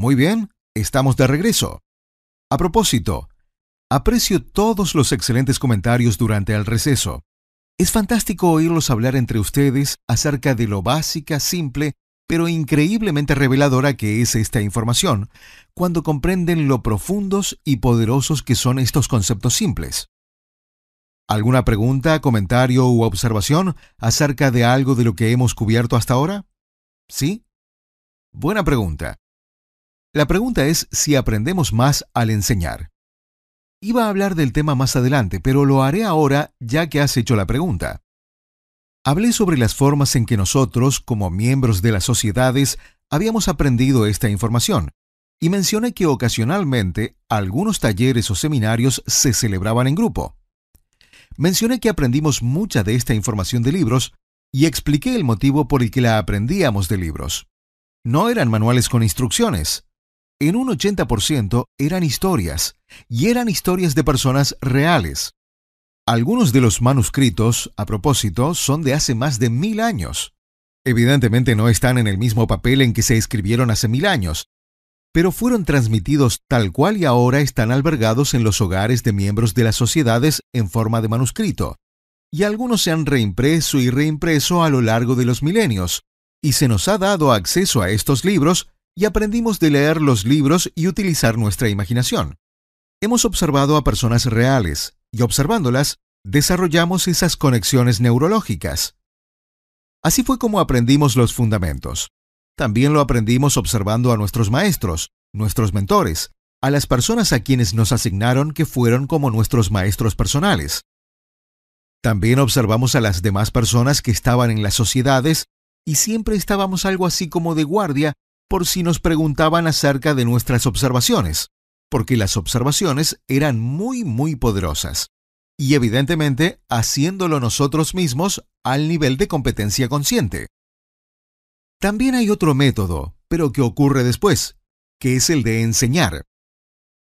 Muy bien, estamos de regreso. A propósito, aprecio todos los excelentes comentarios durante el receso. Es fantástico oírlos hablar entre ustedes acerca de lo básica, simple, pero increíblemente reveladora que es esta información, cuando comprenden lo profundos y poderosos que son estos conceptos simples. ¿Alguna pregunta, comentario u observación acerca de algo de lo que hemos cubierto hasta ahora? ¿Sí? Buena pregunta. La pregunta es si aprendemos más al enseñar. Iba a hablar del tema más adelante, pero lo haré ahora ya que has hecho la pregunta. Hablé sobre las formas en que nosotros, como miembros de las sociedades, habíamos aprendido esta información, y mencioné que ocasionalmente algunos talleres o seminarios se celebraban en grupo. Mencioné que aprendimos mucha de esta información de libros y expliqué el motivo por el que la aprendíamos de libros. No eran manuales con instrucciones. En un 80% eran historias, y eran historias de personas reales. Algunos de los manuscritos, a propósito, son de hace más de mil años. Evidentemente no están en el mismo papel en que se escribieron hace mil años, pero fueron transmitidos tal cual y ahora están albergados en los hogares de miembros de las sociedades en forma de manuscrito, y algunos se han reimpreso y reimpreso a lo largo de los milenios, y se nos ha dado acceso a estos libros y aprendimos de leer los libros y utilizar nuestra imaginación. Hemos observado a personas reales, y observándolas, desarrollamos esas conexiones neurológicas. Así fue como aprendimos los fundamentos. También lo aprendimos observando a nuestros maestros, nuestros mentores, a las personas a quienes nos asignaron que fueron como nuestros maestros personales. También observamos a las demás personas que estaban en las sociedades y siempre estábamos algo así como de guardia por si nos preguntaban acerca de nuestras observaciones, porque las observaciones eran muy, muy poderosas. Y evidentemente haciéndolo nosotros mismos al nivel de competencia consciente. También hay otro método, pero que ocurre después, que es el de enseñar.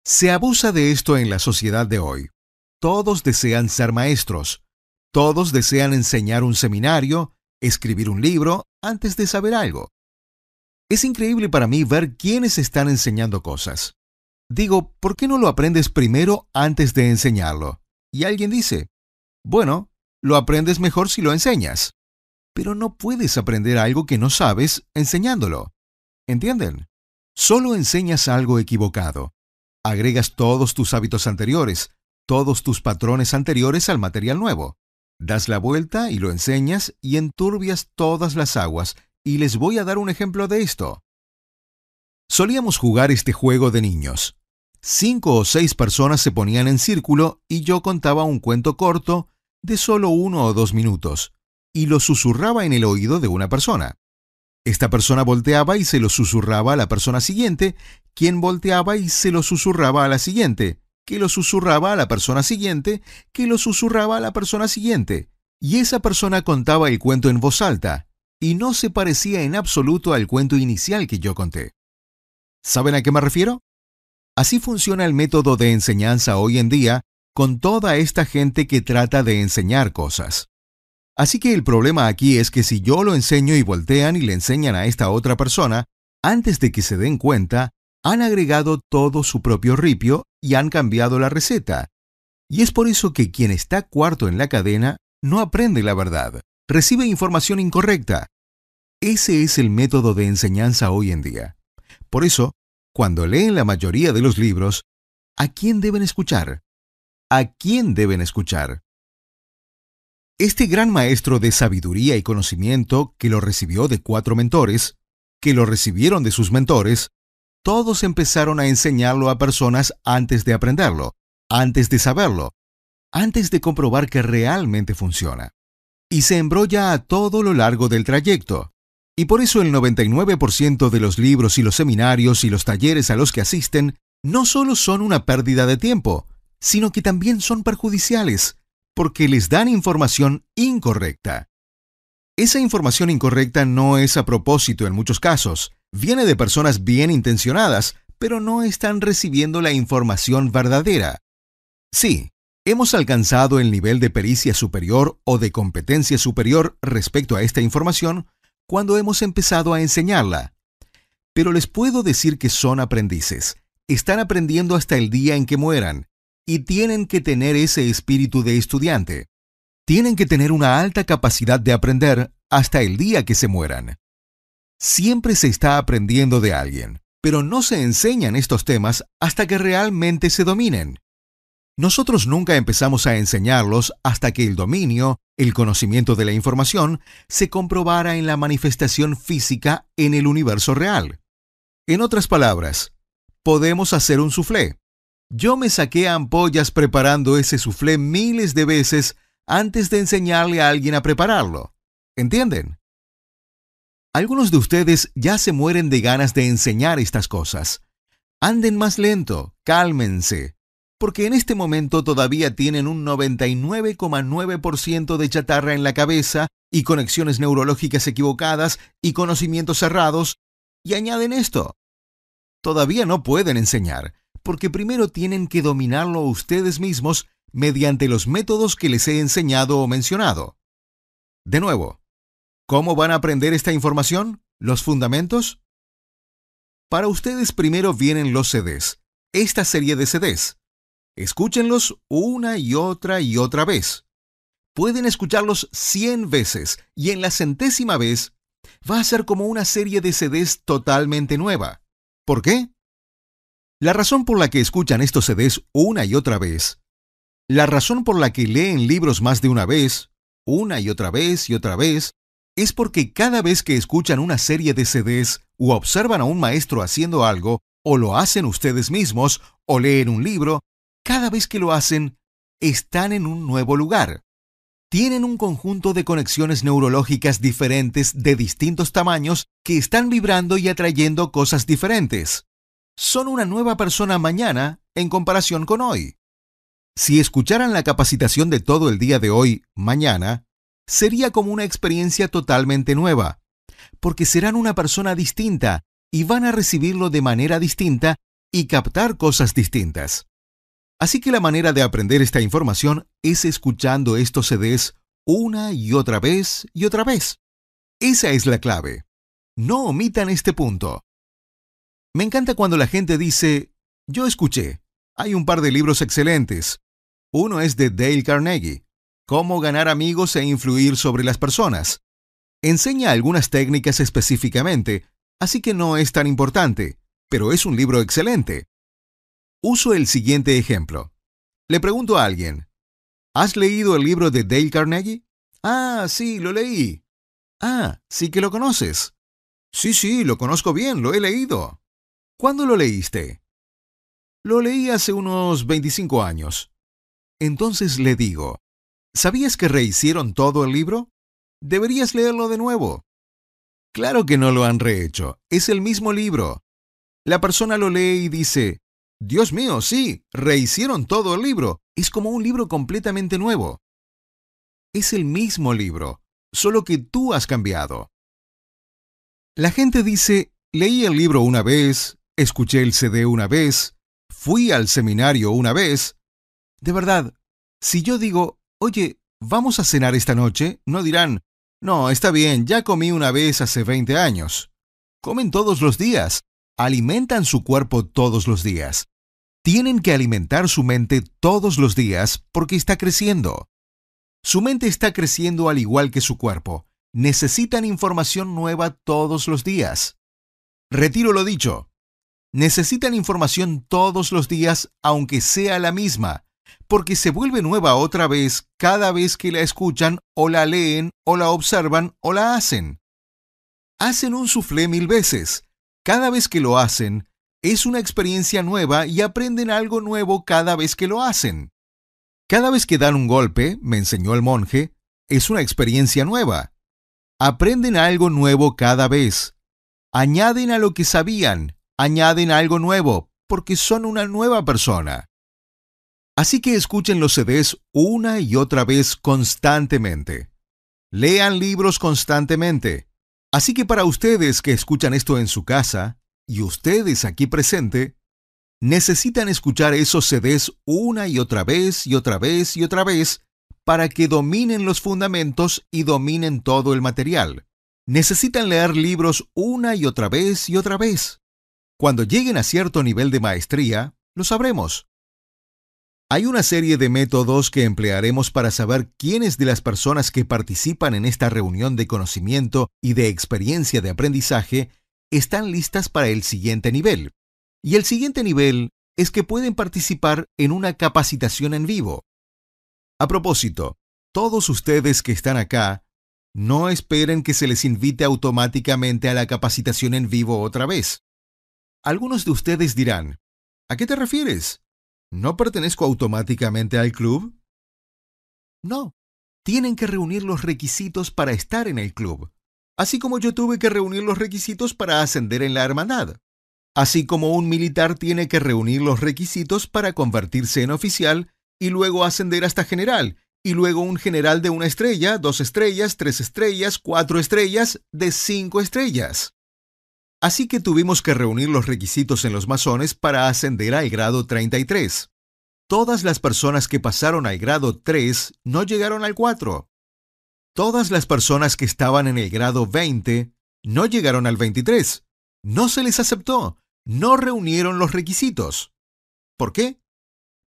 Se abusa de esto en la sociedad de hoy. Todos desean ser maestros. Todos desean enseñar un seminario, escribir un libro, antes de saber algo. Es increíble para mí ver quiénes están enseñando cosas. Digo, ¿por qué no lo aprendes primero antes de enseñarlo? Y alguien dice, bueno, lo aprendes mejor si lo enseñas pero no puedes aprender algo que no sabes enseñándolo. ¿Entienden? Solo enseñas algo equivocado. Agregas todos tus hábitos anteriores, todos tus patrones anteriores al material nuevo. Das la vuelta y lo enseñas y enturbias todas las aguas, y les voy a dar un ejemplo de esto. Solíamos jugar este juego de niños. Cinco o seis personas se ponían en círculo y yo contaba un cuento corto de solo uno o dos minutos y lo susurraba en el oído de una persona. Esta persona volteaba y se lo susurraba a la persona siguiente, quien volteaba y se lo susurraba a la siguiente, que lo susurraba a la persona siguiente, que lo susurraba a la persona siguiente. Y esa persona contaba el cuento en voz alta, y no se parecía en absoluto al cuento inicial que yo conté. ¿Saben a qué me refiero? Así funciona el método de enseñanza hoy en día con toda esta gente que trata de enseñar cosas. Así que el problema aquí es que si yo lo enseño y voltean y le enseñan a esta otra persona, antes de que se den cuenta, han agregado todo su propio ripio y han cambiado la receta. Y es por eso que quien está cuarto en la cadena no aprende la verdad, recibe información incorrecta. Ese es el método de enseñanza hoy en día. Por eso, cuando leen la mayoría de los libros, ¿a quién deben escuchar? ¿A quién deben escuchar? Este gran maestro de sabiduría y conocimiento, que lo recibió de cuatro mentores, que lo recibieron de sus mentores, todos empezaron a enseñarlo a personas antes de aprenderlo, antes de saberlo, antes de comprobar que realmente funciona. Y se embrolla a todo lo largo del trayecto. Y por eso el 99% de los libros y los seminarios y los talleres a los que asisten no solo son una pérdida de tiempo, sino que también son perjudiciales porque les dan información incorrecta. Esa información incorrecta no es a propósito en muchos casos, viene de personas bien intencionadas, pero no están recibiendo la información verdadera. Sí, hemos alcanzado el nivel de pericia superior o de competencia superior respecto a esta información cuando hemos empezado a enseñarla. Pero les puedo decir que son aprendices. Están aprendiendo hasta el día en que mueran, y tienen que tener ese espíritu de estudiante. Tienen que tener una alta capacidad de aprender hasta el día que se mueran. Siempre se está aprendiendo de alguien, pero no se enseñan estos temas hasta que realmente se dominen. Nosotros nunca empezamos a enseñarlos hasta que el dominio, el conocimiento de la información, se comprobara en la manifestación física en el universo real. En otras palabras, podemos hacer un soufflé. Yo me saqué ampollas preparando ese soufflé miles de veces antes de enseñarle a alguien a prepararlo. ¿Entienden? Algunos de ustedes ya se mueren de ganas de enseñar estas cosas. Anden más lento, cálmense, porque en este momento todavía tienen un 99,9% de chatarra en la cabeza y conexiones neurológicas equivocadas y conocimientos cerrados, y añaden esto. Todavía no pueden enseñar, porque primero tienen que dominarlo ustedes mismos mediante los métodos que les he enseñado o mencionado. De nuevo, ¿cómo van a aprender esta información? ¿Los fundamentos? Para ustedes primero vienen los CDs, esta serie de CDs. Escúchenlos una y otra y otra vez. Pueden escucharlos 100 veces y en la centésima vez va a ser como una serie de CDs totalmente nueva. ¿Por qué? La razón por la que escuchan estos CDs una y otra vez, la razón por la que leen libros más de una vez, una y otra vez y otra vez, es porque cada vez que escuchan una serie de CDs o observan a un maestro haciendo algo, o lo hacen ustedes mismos, o leen un libro, cada vez que lo hacen, están en un nuevo lugar. Tienen un conjunto de conexiones neurológicas diferentes de distintos tamaños que están vibrando y atrayendo cosas diferentes. Son una nueva persona mañana en comparación con hoy. Si escucharan la capacitación de todo el día de hoy, mañana, sería como una experiencia totalmente nueva, porque serán una persona distinta y van a recibirlo de manera distinta y captar cosas distintas. Así que la manera de aprender esta información es escuchando estos CDs una y otra vez y otra vez. Esa es la clave. No omitan este punto. Me encanta cuando la gente dice, yo escuché, hay un par de libros excelentes. Uno es de Dale Carnegie, Cómo ganar amigos e influir sobre las personas. Enseña algunas técnicas específicamente, así que no es tan importante, pero es un libro excelente. Uso el siguiente ejemplo. Le pregunto a alguien, ¿has leído el libro de Dale Carnegie? Ah, sí, lo leí. Ah, sí que lo conoces. Sí, sí, lo conozco bien, lo he leído. ¿Cuándo lo leíste? Lo leí hace unos 25 años. Entonces le digo, ¿sabías que rehicieron todo el libro? Deberías leerlo de nuevo. Claro que no lo han rehecho, es el mismo libro. La persona lo lee y dice, Dios mío, sí, rehicieron todo el libro. Es como un libro completamente nuevo. Es el mismo libro, solo que tú has cambiado. La gente dice, leí el libro una vez, escuché el CD una vez, fui al seminario una vez. De verdad, si yo digo, oye, vamos a cenar esta noche, no dirán, no, está bien, ya comí una vez hace 20 años. Comen todos los días, alimentan su cuerpo todos los días. Tienen que alimentar su mente todos los días porque está creciendo. Su mente está creciendo al igual que su cuerpo. Necesitan información nueva todos los días. Retiro lo dicho. Necesitan información todos los días aunque sea la misma, porque se vuelve nueva otra vez cada vez que la escuchan o la leen o la observan o la hacen. Hacen un suflé mil veces. Cada vez que lo hacen, es una experiencia nueva y aprenden algo nuevo cada vez que lo hacen. Cada vez que dan un golpe, me enseñó el monje, es una experiencia nueva. Aprenden algo nuevo cada vez. Añaden a lo que sabían, añaden algo nuevo, porque son una nueva persona. Así que escuchen los CDs una y otra vez constantemente. Lean libros constantemente. Así que para ustedes que escuchan esto en su casa, y ustedes aquí presente, necesitan escuchar esos CDs una y otra vez y otra vez y otra vez para que dominen los fundamentos y dominen todo el material. necesitan leer libros una y otra vez y otra vez. Cuando lleguen a cierto nivel de maestría, lo sabremos. Hay una serie de métodos que emplearemos para saber quiénes de las personas que participan en esta reunión de conocimiento y de experiencia de aprendizaje están listas para el siguiente nivel. Y el siguiente nivel es que pueden participar en una capacitación en vivo. A propósito, todos ustedes que están acá, no esperen que se les invite automáticamente a la capacitación en vivo otra vez. Algunos de ustedes dirán, ¿a qué te refieres? ¿No pertenezco automáticamente al club? No, tienen que reunir los requisitos para estar en el club, así como yo tuve que reunir los requisitos para ascender en la hermandad, así como un militar tiene que reunir los requisitos para convertirse en oficial y luego ascender hasta general, y luego un general de una estrella, dos estrellas, tres estrellas, cuatro estrellas, de cinco estrellas. Así que tuvimos que reunir los requisitos en los masones para ascender al grado 33. Todas las personas que pasaron al grado 3 no llegaron al 4. Todas las personas que estaban en el grado 20 no llegaron al 23. No se les aceptó. No reunieron los requisitos. ¿Por qué?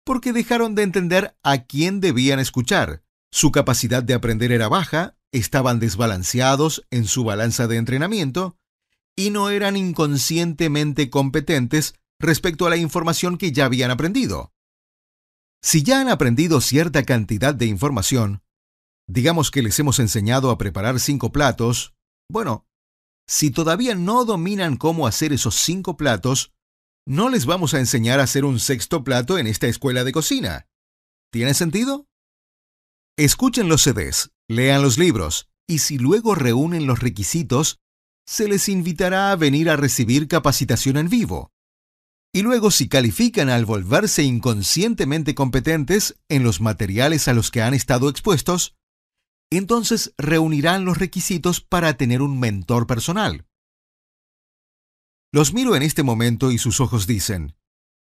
Porque dejaron de entender a quién debían escuchar. Su capacidad de aprender era baja, estaban desbalanceados en su balanza de entrenamiento, y no eran inconscientemente competentes respecto a la información que ya habían aprendido. Si ya han aprendido cierta cantidad de información, digamos que les hemos enseñado a preparar cinco platos, bueno, si todavía no dominan cómo hacer esos cinco platos, no les vamos a enseñar a hacer un sexto plato en esta escuela de cocina. ¿Tiene sentido? Escuchen los CDs, lean los libros, y si luego reúnen los requisitos, se les invitará a venir a recibir capacitación en vivo. Y luego si califican al volverse inconscientemente competentes en los materiales a los que han estado expuestos, entonces reunirán los requisitos para tener un mentor personal. Los miro en este momento y sus ojos dicen,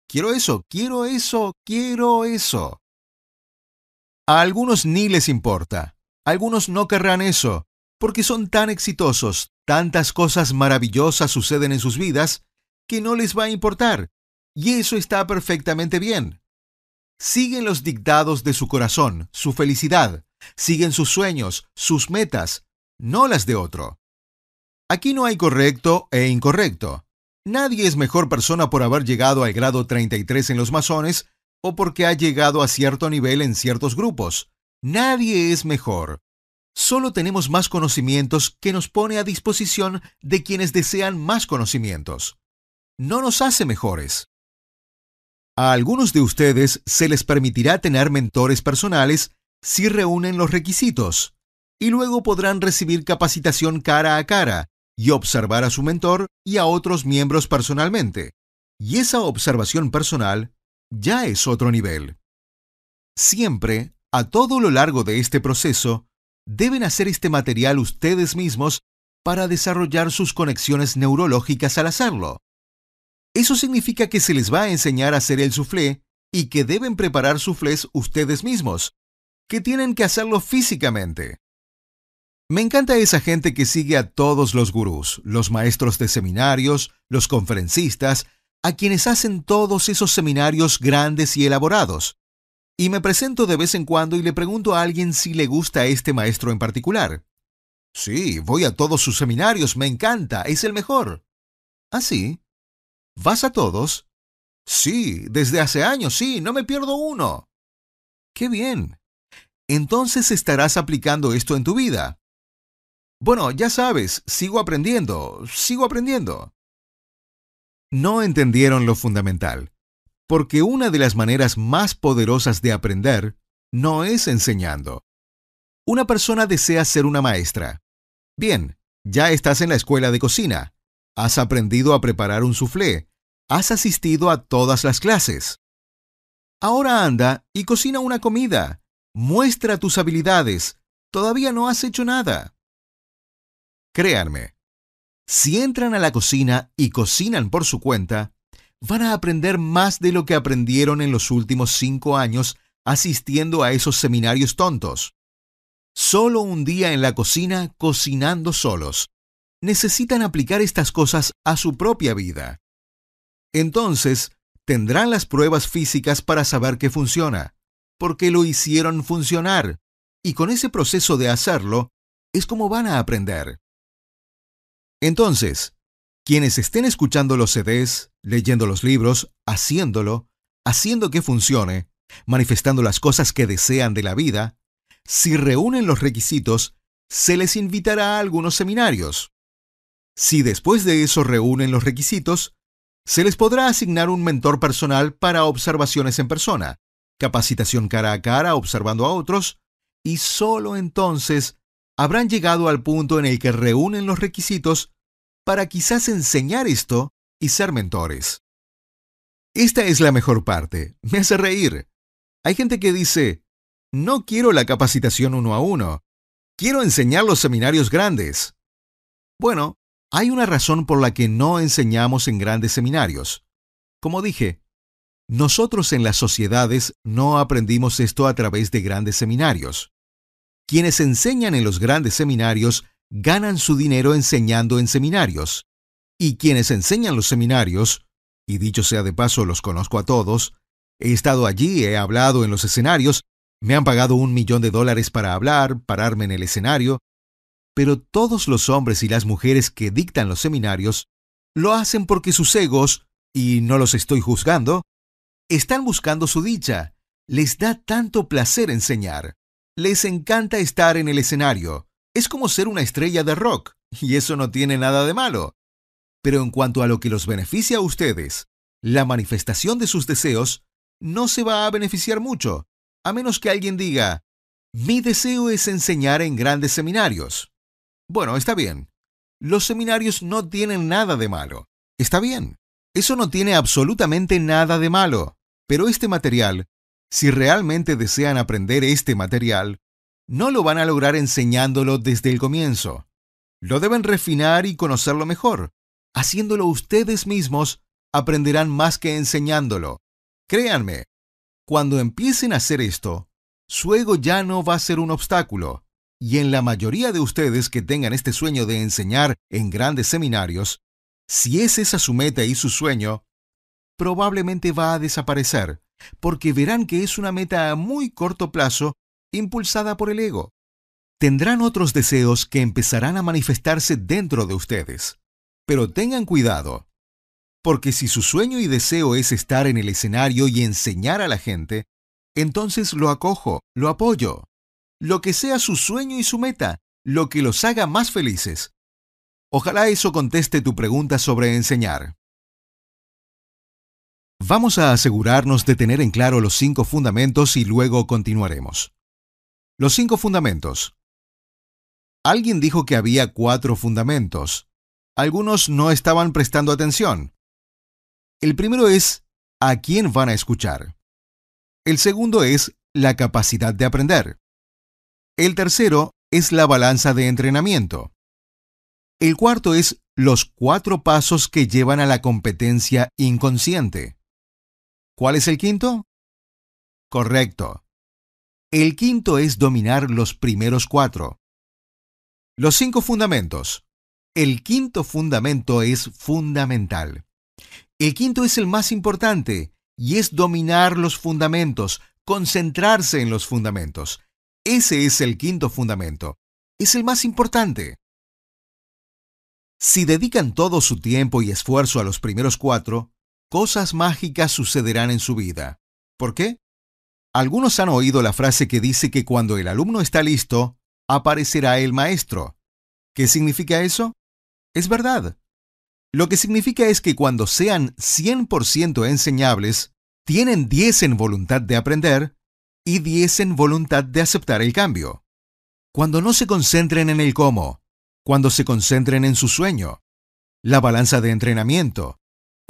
quiero eso, quiero eso, quiero eso. A algunos ni les importa, algunos no querrán eso, porque son tan exitosos, tantas cosas maravillosas suceden en sus vidas, que no les va a importar, y eso está perfectamente bien. Siguen los dictados de su corazón, su felicidad, siguen sus sueños, sus metas, no las de otro. Aquí no hay correcto e incorrecto. Nadie es mejor persona por haber llegado al grado 33 en los masones o porque ha llegado a cierto nivel en ciertos grupos. Nadie es mejor. Solo tenemos más conocimientos que nos pone a disposición de quienes desean más conocimientos. No nos hace mejores. A algunos de ustedes se les permitirá tener mentores personales si reúnen los requisitos, y luego podrán recibir capacitación cara a cara y observar a su mentor y a otros miembros personalmente. Y esa observación personal ya es otro nivel. Siempre, a todo lo largo de este proceso, deben hacer este material ustedes mismos para desarrollar sus conexiones neurológicas al hacerlo. Eso significa que se les va a enseñar a hacer el soufflé y que deben preparar soufflés ustedes mismos, que tienen que hacerlo físicamente. Me encanta esa gente que sigue a todos los gurús, los maestros de seminarios, los conferencistas, a quienes hacen todos esos seminarios grandes y elaborados. Y me presento de vez en cuando y le pregunto a alguien si le gusta a este maestro en particular. Sí, voy a todos sus seminarios, me encanta, es el mejor. ¿Ah, sí? ¿Vas a todos? Sí, desde hace años, sí, no me pierdo uno. Qué bien entonces estarás aplicando esto en tu vida. Bueno, ya sabes, sigo aprendiendo, sigo aprendiendo. No entendieron lo fundamental, porque una de las maneras más poderosas de aprender no es enseñando. Una persona desea ser una maestra. Bien, ya estás en la escuela de cocina, has aprendido a preparar un soufflé, has asistido a todas las clases. Ahora anda y cocina una comida, Muestra tus habilidades. Todavía no has hecho nada. Créanme, si entran a la cocina y cocinan por su cuenta, van a aprender más de lo que aprendieron en los últimos cinco años asistiendo a esos seminarios tontos. Solo un día en la cocina cocinando solos. necesitan aplicar estas cosas a su propia vida. Entonces, tendrán las pruebas físicas para saber que funciona, porque lo hicieron funcionar, y con ese proceso de hacerlo, es como van a aprender. Entonces, quienes estén escuchando los CDs, leyendo los libros, haciéndolo, haciendo que funcione, manifestando las cosas que desean de la vida, si reúnen los requisitos, se les invitará a algunos seminarios. Si después de eso reúnen los requisitos, se les podrá asignar un mentor personal para observaciones en persona, capacitación cara a cara observando a otros, y solo entonces habrán llegado al punto en el que reúnen los requisitos para quizás enseñar esto y ser mentores. Esta es la mejor parte. Me hace reír. Hay gente que dice, no quiero la capacitación uno a uno. Quiero enseñar los seminarios grandes. Bueno, hay una razón por la que no enseñamos en grandes seminarios. Como dije, nosotros en las sociedades no aprendimos esto a través de grandes seminarios. Quienes enseñan en los grandes seminarios ganan su dinero enseñando en seminarios. Y quienes enseñan los seminarios, y dicho sea de paso los conozco a todos, he estado allí, he hablado en los escenarios, me han pagado un millón de dólares para hablar, pararme en el escenario, pero todos los hombres y las mujeres que dictan los seminarios lo hacen porque sus egos, y no los estoy juzgando, están buscando su dicha. Les da tanto placer enseñar. Les encanta estar en el escenario. Es como ser una estrella de rock, y eso no tiene nada de malo. Pero en cuanto a lo que los beneficia a ustedes, la manifestación de sus deseos no se va a beneficiar mucho, a menos que alguien diga, mi deseo es enseñar en grandes seminarios. Bueno, está bien. Los seminarios no tienen nada de malo. Está bien. Eso no tiene absolutamente nada de malo. Pero este material, si realmente desean aprender este material, no lo van a lograr enseñándolo desde el comienzo. Lo deben refinar y conocerlo mejor. Haciéndolo ustedes mismos, aprenderán más que enseñándolo. Créanme, cuando empiecen a hacer esto, su ego ya no va a ser un obstáculo, y en la mayoría de ustedes que tengan este sueño de enseñar en grandes seminarios, si es esa su meta y su sueño, probablemente va a desaparecer, porque verán que es una meta a muy corto plazo impulsada por el ego. Tendrán otros deseos que empezarán a manifestarse dentro de ustedes. Pero tengan cuidado, porque si su sueño y deseo es estar en el escenario y enseñar a la gente, entonces lo acojo, lo apoyo lo que sea su sueño y su meta, lo que los haga más felices. Ojalá eso conteste tu pregunta sobre enseñar. Vamos a asegurarnos de tener en claro los cinco fundamentos y luego continuaremos. Los cinco fundamentos. Alguien dijo que había cuatro fundamentos. Algunos no estaban prestando atención. El primero es a quién van a escuchar. El segundo es la capacidad de aprender. El tercero es la balanza de entrenamiento. El cuarto es los cuatro pasos que llevan a la competencia inconsciente. ¿Cuál es el quinto? Correcto. El quinto es dominar los primeros cuatro. Los cinco fundamentos. El quinto fundamento es fundamental. El quinto es el más importante y es dominar los fundamentos, concentrarse en los fundamentos. Ese es el quinto fundamento. Es el más importante. Si dedican todo su tiempo y esfuerzo a los primeros cuatro, cosas mágicas sucederán en su vida. ¿Por qué? Algunos han oído la frase que dice que cuando el alumno está listo, aparecerá el maestro. ¿Qué significa eso? Es verdad. Lo que significa es que cuando sean 100% enseñables, tienen 10 en voluntad de aprender y diesen voluntad de aceptar el cambio. Cuando no se concentren en el cómo, cuando se concentren en su sueño, la balanza de entrenamiento,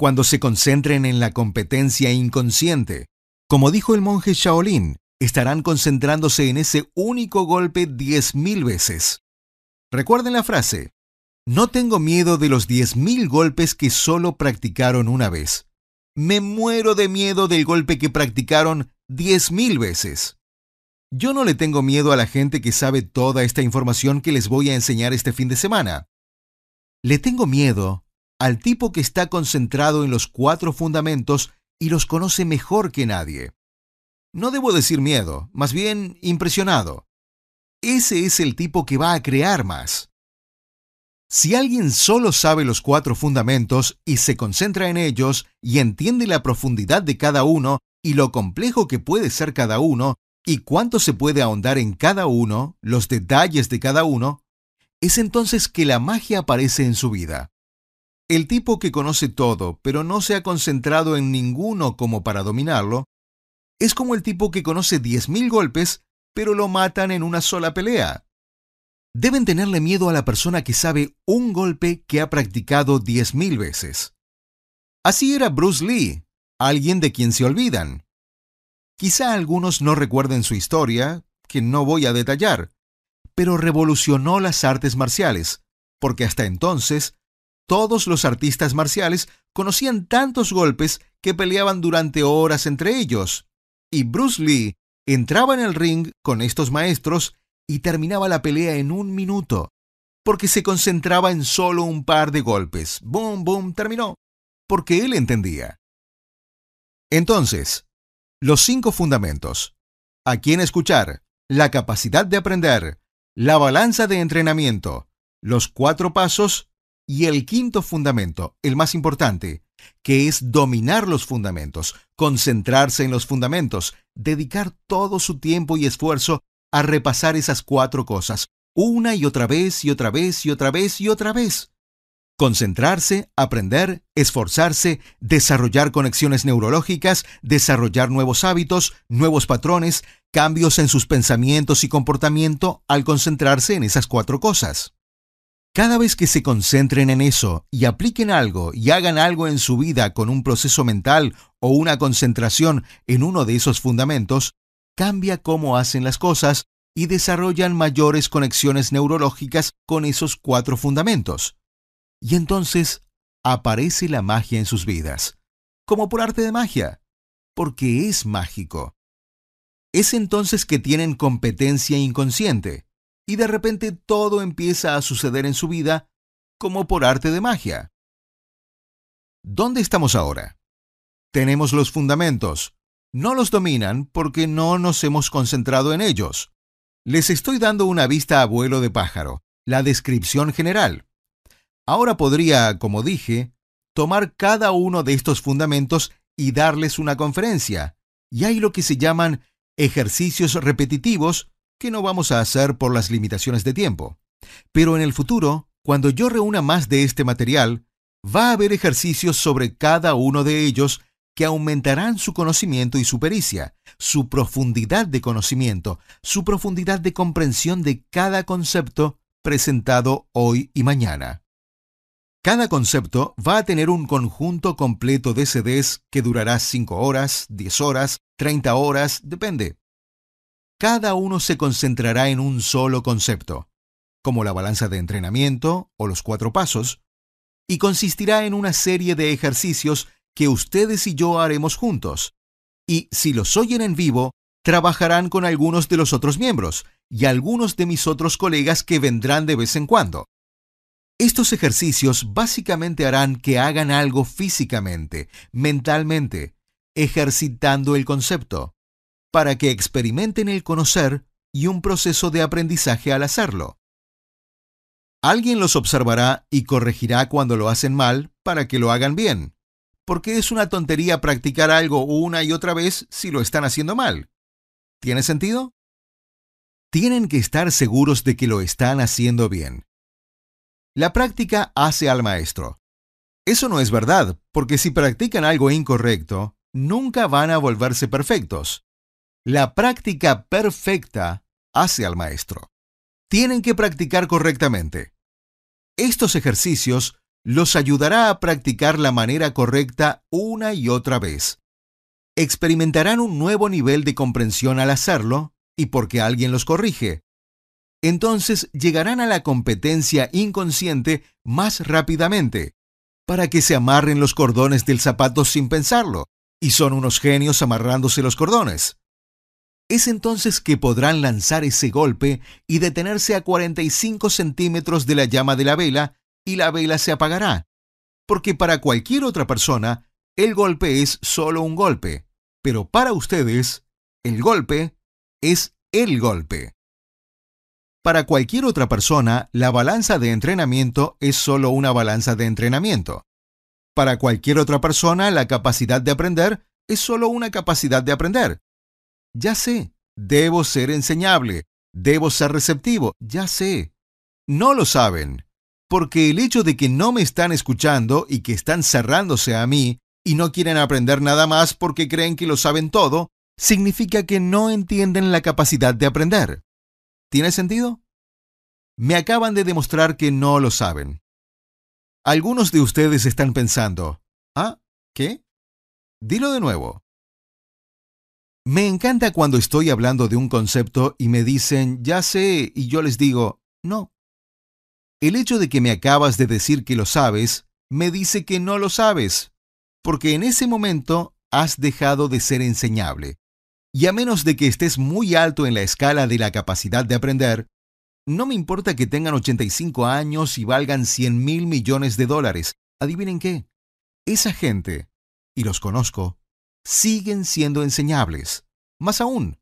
cuando se concentren en la competencia inconsciente. Como dijo el monje Shaolin, estarán concentrándose en ese único golpe diez mil veces. Recuerden la frase, no tengo miedo de los diez mil golpes que solo practicaron una vez. Me muero de miedo del golpe que practicaron diez mil veces. Yo no le tengo miedo a la gente que sabe toda esta información que les voy a enseñar este fin de semana. Le tengo miedo al tipo que está concentrado en los cuatro fundamentos y los conoce mejor que nadie. No debo decir miedo, más bien impresionado. Ese es el tipo que va a crear más. Si alguien solo sabe los cuatro fundamentos y se concentra en ellos y entiende la profundidad de cada uno y lo complejo que puede ser cada uno y cuánto se puede ahondar en cada uno, los detalles de cada uno, es entonces que la magia aparece en su vida. El tipo que conoce todo, pero no se ha concentrado en ninguno como para dominarlo, es como el tipo que conoce 10.000 golpes, pero lo matan en una sola pelea. Deben tenerle miedo a la persona que sabe un golpe que ha practicado 10.000 veces. Así era Bruce Lee, alguien de quien se olvidan. Quizá algunos no recuerden su historia, que no voy a detallar, pero revolucionó las artes marciales, porque hasta entonces todos los artistas marciales conocían tantos golpes que peleaban durante horas entre ellos, y Bruce Lee entraba en el ring con estos maestros y terminaba la pelea en un minuto, porque se concentraba en solo un par de golpes. Boom, boom, terminó, porque él entendía. Entonces, los cinco fundamentos. A quién escuchar, la capacidad de aprender, la balanza de entrenamiento, los cuatro pasos y el quinto fundamento, el más importante, que es dominar los fundamentos, concentrarse en los fundamentos, dedicar todo su tiempo y esfuerzo a repasar esas cuatro cosas, una y otra vez y otra vez y otra vez y otra vez. Concentrarse, aprender, esforzarse, desarrollar conexiones neurológicas, desarrollar nuevos hábitos, nuevos patrones, cambios en sus pensamientos y comportamiento al concentrarse en esas cuatro cosas. Cada vez que se concentren en eso y apliquen algo y hagan algo en su vida con un proceso mental o una concentración en uno de esos fundamentos, cambia cómo hacen las cosas y desarrollan mayores conexiones neurológicas con esos cuatro fundamentos. Y entonces aparece la magia en sus vidas, como por arte de magia, porque es mágico. Es entonces que tienen competencia inconsciente, y de repente todo empieza a suceder en su vida como por arte de magia. ¿Dónde estamos ahora? Tenemos los fundamentos, no los dominan porque no nos hemos concentrado en ellos. Les estoy dando una vista a vuelo de pájaro, la descripción general. Ahora podría, como dije, tomar cada uno de estos fundamentos y darles una conferencia. Y hay lo que se llaman ejercicios repetitivos que no vamos a hacer por las limitaciones de tiempo. Pero en el futuro, cuando yo reúna más de este material, va a haber ejercicios sobre cada uno de ellos que aumentarán su conocimiento y su pericia, su profundidad de conocimiento, su profundidad de comprensión de cada concepto presentado hoy y mañana. Cada concepto va a tener un conjunto completo de CDs que durará 5 horas, 10 horas, 30 horas, depende. Cada uno se concentrará en un solo concepto, como la balanza de entrenamiento o los cuatro pasos, y consistirá en una serie de ejercicios que ustedes y yo haremos juntos. Y si los oyen en vivo, trabajarán con algunos de los otros miembros y algunos de mis otros colegas que vendrán de vez en cuando. Estos ejercicios básicamente harán que hagan algo físicamente, mentalmente, ejercitando el concepto, para que experimenten el conocer y un proceso de aprendizaje al hacerlo. Alguien los observará y corregirá cuando lo hacen mal para que lo hagan bien porque es una tontería practicar algo una y otra vez si lo están haciendo mal. ¿Tiene sentido? Tienen que estar seguros de que lo están haciendo bien. La práctica hace al maestro. Eso no es verdad, porque si practican algo incorrecto, nunca van a volverse perfectos. La práctica perfecta hace al maestro. Tienen que practicar correctamente. Estos ejercicios los ayudará a practicar la manera correcta una y otra vez. Experimentarán un nuevo nivel de comprensión al hacerlo y porque alguien los corrige. Entonces llegarán a la competencia inconsciente más rápidamente, para que se amarren los cordones del zapato sin pensarlo, y son unos genios amarrándose los cordones. Es entonces que podrán lanzar ese golpe y detenerse a 45 centímetros de la llama de la vela y la vela se apagará. Porque para cualquier otra persona, el golpe es solo un golpe, pero para ustedes, el golpe es el golpe. Para cualquier otra persona, la balanza de entrenamiento es solo una balanza de entrenamiento. Para cualquier otra persona, la capacidad de aprender es solo una capacidad de aprender. Ya sé, debo ser enseñable, debo ser receptivo, ya sé. No lo saben, porque el hecho de que no me están escuchando y que están cerrándose a mí y no quieren aprender nada más porque creen que lo saben todo, significa que no entienden la capacidad de aprender. ¿Tiene sentido? Me acaban de demostrar que no lo saben. Algunos de ustedes están pensando, ¿ah? ¿Qué? Dilo de nuevo. Me encanta cuando estoy hablando de un concepto y me dicen, ya sé, y yo les digo, no. El hecho de que me acabas de decir que lo sabes, me dice que no lo sabes, porque en ese momento has dejado de ser enseñable. Y a menos de que estés muy alto en la escala de la capacidad de aprender, no me importa que tengan 85 años y valgan 100 mil millones de dólares. Adivinen qué. Esa gente, y los conozco, siguen siendo enseñables. Más aún,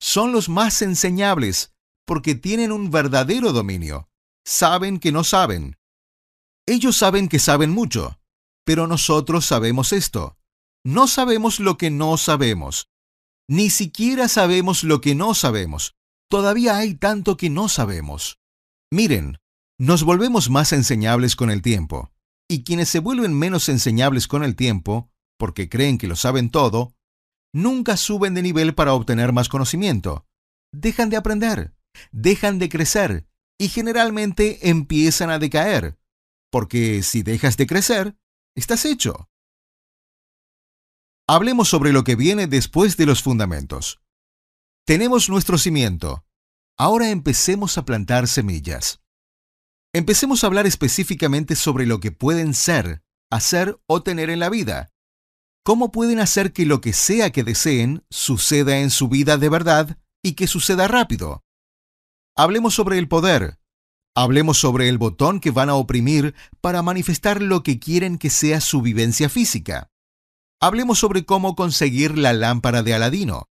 son los más enseñables porque tienen un verdadero dominio. Saben que no saben. Ellos saben que saben mucho, pero nosotros sabemos esto. No sabemos lo que no sabemos. Ni siquiera sabemos lo que no sabemos. Todavía hay tanto que no sabemos. Miren, nos volvemos más enseñables con el tiempo, y quienes se vuelven menos enseñables con el tiempo, porque creen que lo saben todo, nunca suben de nivel para obtener más conocimiento. Dejan de aprender, dejan de crecer, y generalmente empiezan a decaer, porque si dejas de crecer, estás hecho. Hablemos sobre lo que viene después de los fundamentos. Tenemos nuestro cimiento. Ahora empecemos a plantar semillas. Empecemos a hablar específicamente sobre lo que pueden ser, hacer o tener en la vida. ¿Cómo pueden hacer que lo que sea que deseen suceda en su vida de verdad y que suceda rápido? Hablemos sobre el poder. Hablemos sobre el botón que van a oprimir para manifestar lo que quieren que sea su vivencia física. Hablemos sobre cómo conseguir la lámpara de Aladino.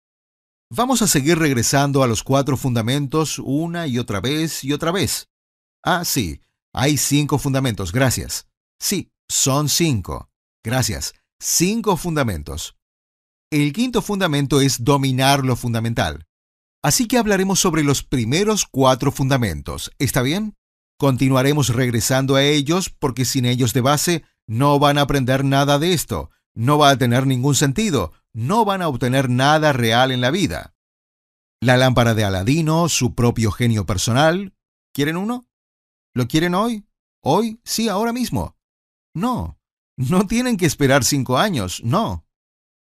Vamos a seguir regresando a los cuatro fundamentos una y otra vez y otra vez. Ah, sí, hay cinco fundamentos, gracias. Sí, son cinco. Gracias. Cinco fundamentos. El quinto fundamento es dominar lo fundamental. Así que hablaremos sobre los primeros cuatro fundamentos. ¿Está bien? Continuaremos regresando a ellos porque sin ellos de base no van a aprender nada de esto, no va a tener ningún sentido, no van a obtener nada real en la vida. La lámpara de Aladino, su propio genio personal. ¿Quieren uno? ¿Lo quieren hoy? ¿Hoy? Sí, ahora mismo. No, no tienen que esperar cinco años, no.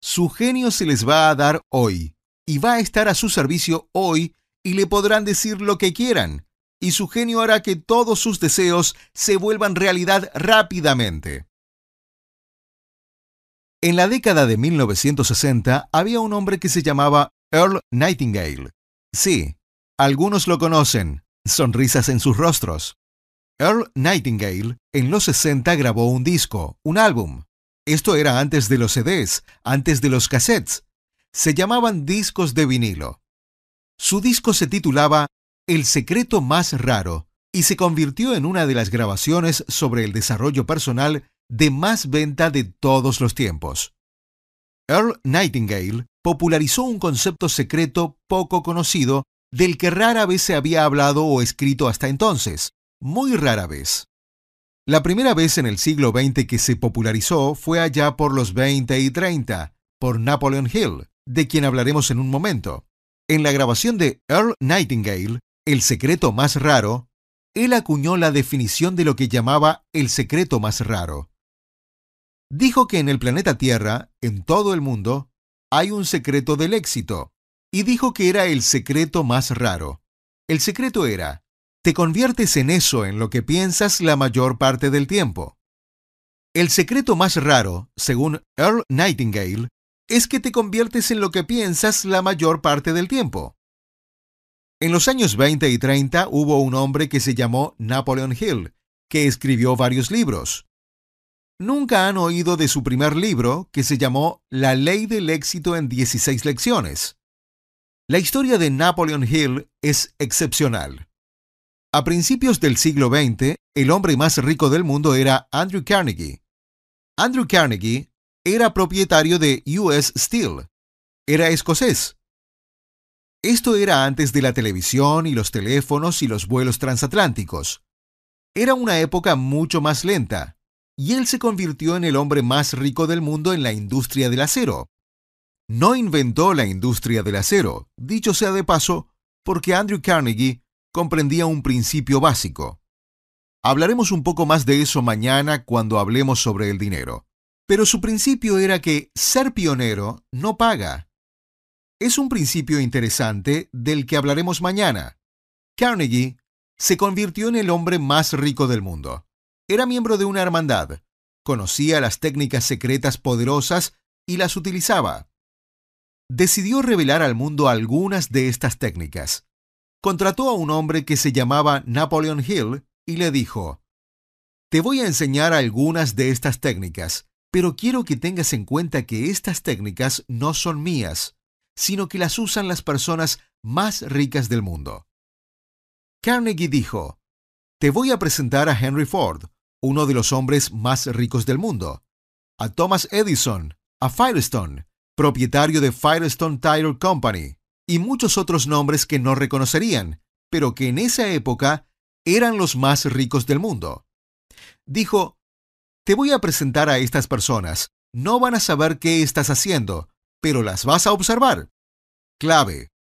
Su genio se les va a dar hoy, y va a estar a su servicio hoy, y le podrán decir lo que quieran, y su genio hará que todos sus deseos se vuelvan realidad rápidamente. En la década de 1960 había un hombre que se llamaba Earl Nightingale. Sí, algunos lo conocen, sonrisas en sus rostros. Earl Nightingale en los 60 grabó un disco, un álbum. Esto era antes de los CDs, antes de los cassettes. Se llamaban discos de vinilo. Su disco se titulaba El secreto más raro y se convirtió en una de las grabaciones sobre el desarrollo personal de más venta de todos los tiempos. Earl Nightingale popularizó un concepto secreto poco conocido del que rara vez se había hablado o escrito hasta entonces, muy rara vez. La primera vez en el siglo XX que se popularizó fue allá por los 20 y 30, por Napoleon Hill, de quien hablaremos en un momento. En la grabación de Earl Nightingale, El secreto más raro, él acuñó la definición de lo que llamaba el secreto más raro dijo que en el planeta Tierra, en todo el mundo, hay un secreto del éxito, y dijo que era el secreto más raro. El secreto era, te conviertes en eso en lo que piensas la mayor parte del tiempo. El secreto más raro, según Earl Nightingale, es que te conviertes en lo que piensas la mayor parte del tiempo. En los años 20 y 30 hubo un hombre que se llamó Napoleon Hill, que escribió varios libros. Nunca han oído de su primer libro, que se llamó La ley del éxito en 16 lecciones. La historia de Napoleon Hill es excepcional. A principios del siglo XX, el hombre más rico del mundo era Andrew Carnegie. Andrew Carnegie era propietario de US Steel. Era escocés. Esto era antes de la televisión y los teléfonos y los vuelos transatlánticos. Era una época mucho más lenta, y él se convirtió en el hombre más rico del mundo en la industria del acero. No inventó la industria del acero, dicho sea de paso, porque Andrew Carnegie comprendía un principio básico. Hablaremos un poco más de eso mañana cuando hablemos sobre el dinero. Pero su principio era que ser pionero no paga. Es un principio interesante del que hablaremos mañana. Carnegie se convirtió en el hombre más rico del mundo. Era miembro de una hermandad, conocía las técnicas secretas poderosas y las utilizaba. Decidió revelar al mundo algunas de estas técnicas contrató a un hombre que se llamaba Napoleon Hill y le dijo, Te voy a enseñar algunas de estas técnicas, pero quiero que tengas en cuenta que estas técnicas no son mías, sino que las usan las personas más ricas del mundo. Carnegie dijo, Te voy a presentar a Henry Ford, uno de los hombres más ricos del mundo, a Thomas Edison, a Firestone, propietario de Firestone Tire Company, y muchos otros nombres que no reconocerían, pero que en esa época eran los más ricos del mundo. Dijo, te voy a presentar a estas personas, no van a saber qué estás haciendo, pero las vas a observar. Clave.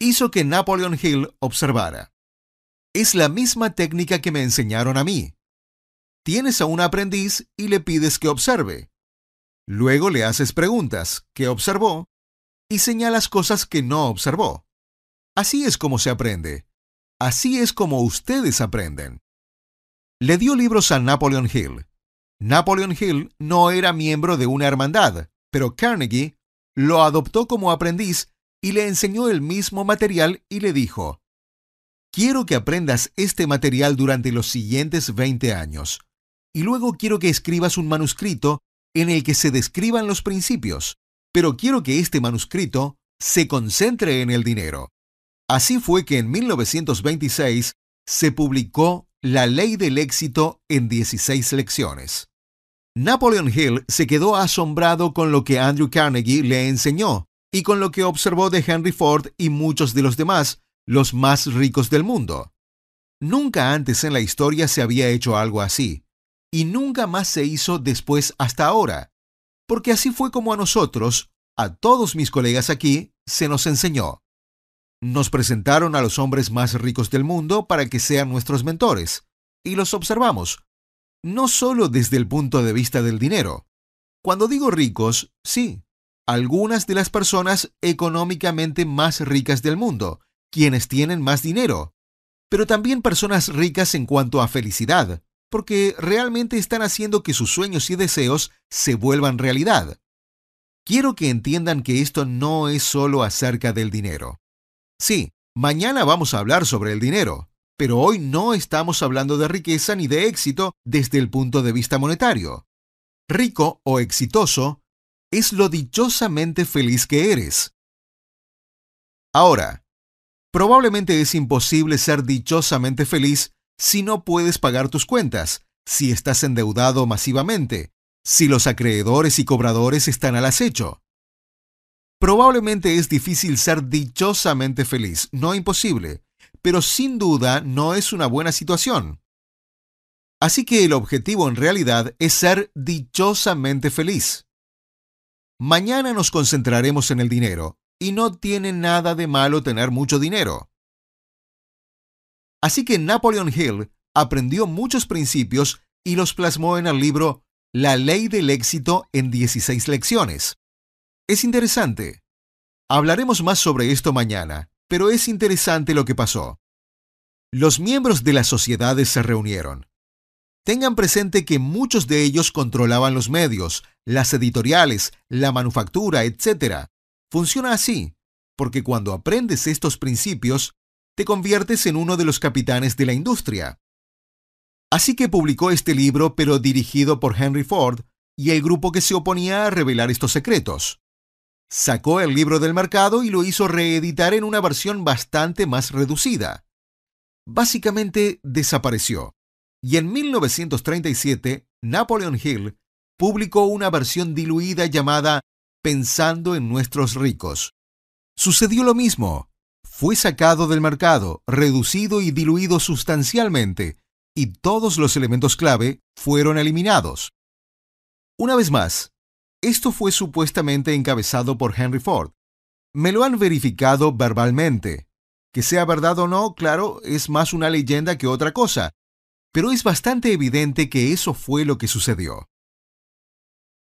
Hizo que Napoleon Hill observara. Es la misma técnica que me enseñaron a mí. Tienes a un aprendiz y le pides que observe. Luego le haces preguntas, ¿qué observó? Y señalas cosas que no observó. Así es como se aprende. Así es como ustedes aprenden. Le dio libros a Napoleon Hill. Napoleon Hill no era miembro de una hermandad, pero Carnegie lo adoptó como aprendiz y le enseñó el mismo material y le dijo, Quiero que aprendas este material durante los siguientes 20 años, y luego quiero que escribas un manuscrito en el que se describan los principios pero quiero que este manuscrito se concentre en el dinero. Así fue que en 1926 se publicó La Ley del Éxito en 16 lecciones. Napoleon Hill se quedó asombrado con lo que Andrew Carnegie le enseñó y con lo que observó de Henry Ford y muchos de los demás, los más ricos del mundo. Nunca antes en la historia se había hecho algo así, y nunca más se hizo después hasta ahora porque así fue como a nosotros, a todos mis colegas aquí, se nos enseñó. Nos presentaron a los hombres más ricos del mundo para que sean nuestros mentores, y los observamos, no solo desde el punto de vista del dinero. Cuando digo ricos, sí, algunas de las personas económicamente más ricas del mundo, quienes tienen más dinero, pero también personas ricas en cuanto a felicidad, porque realmente están haciendo que sus sueños y deseos se vuelvan realidad. Quiero que entiendan que esto no es solo acerca del dinero. Sí, mañana vamos a hablar sobre el dinero, pero hoy no estamos hablando de riqueza ni de éxito desde el punto de vista monetario. Rico o exitoso es lo dichosamente feliz que eres. Ahora, probablemente es imposible ser dichosamente feliz si no puedes pagar tus cuentas, si estás endeudado masivamente, si los acreedores y cobradores están al acecho. Probablemente es difícil ser dichosamente feliz, no imposible, pero sin duda no es una buena situación. Así que el objetivo en realidad es ser dichosamente feliz. Mañana nos concentraremos en el dinero, y no tiene nada de malo tener mucho dinero. Así que Napoleon Hill aprendió muchos principios y los plasmó en el libro La ley del éxito en 16 lecciones. Es interesante. Hablaremos más sobre esto mañana, pero es interesante lo que pasó. Los miembros de las sociedades se reunieron. Tengan presente que muchos de ellos controlaban los medios, las editoriales, la manufactura, etc. Funciona así, porque cuando aprendes estos principios, te conviertes en uno de los capitanes de la industria. Así que publicó este libro, pero dirigido por Henry Ford y el grupo que se oponía a revelar estos secretos. Sacó el libro del mercado y lo hizo reeditar en una versión bastante más reducida. Básicamente desapareció. Y en 1937, Napoleon Hill publicó una versión diluida llamada Pensando en nuestros ricos. Sucedió lo mismo. Fue sacado del mercado, reducido y diluido sustancialmente, y todos los elementos clave fueron eliminados. Una vez más, esto fue supuestamente encabezado por Henry Ford. Me lo han verificado verbalmente. Que sea verdad o no, claro, es más una leyenda que otra cosa, pero es bastante evidente que eso fue lo que sucedió.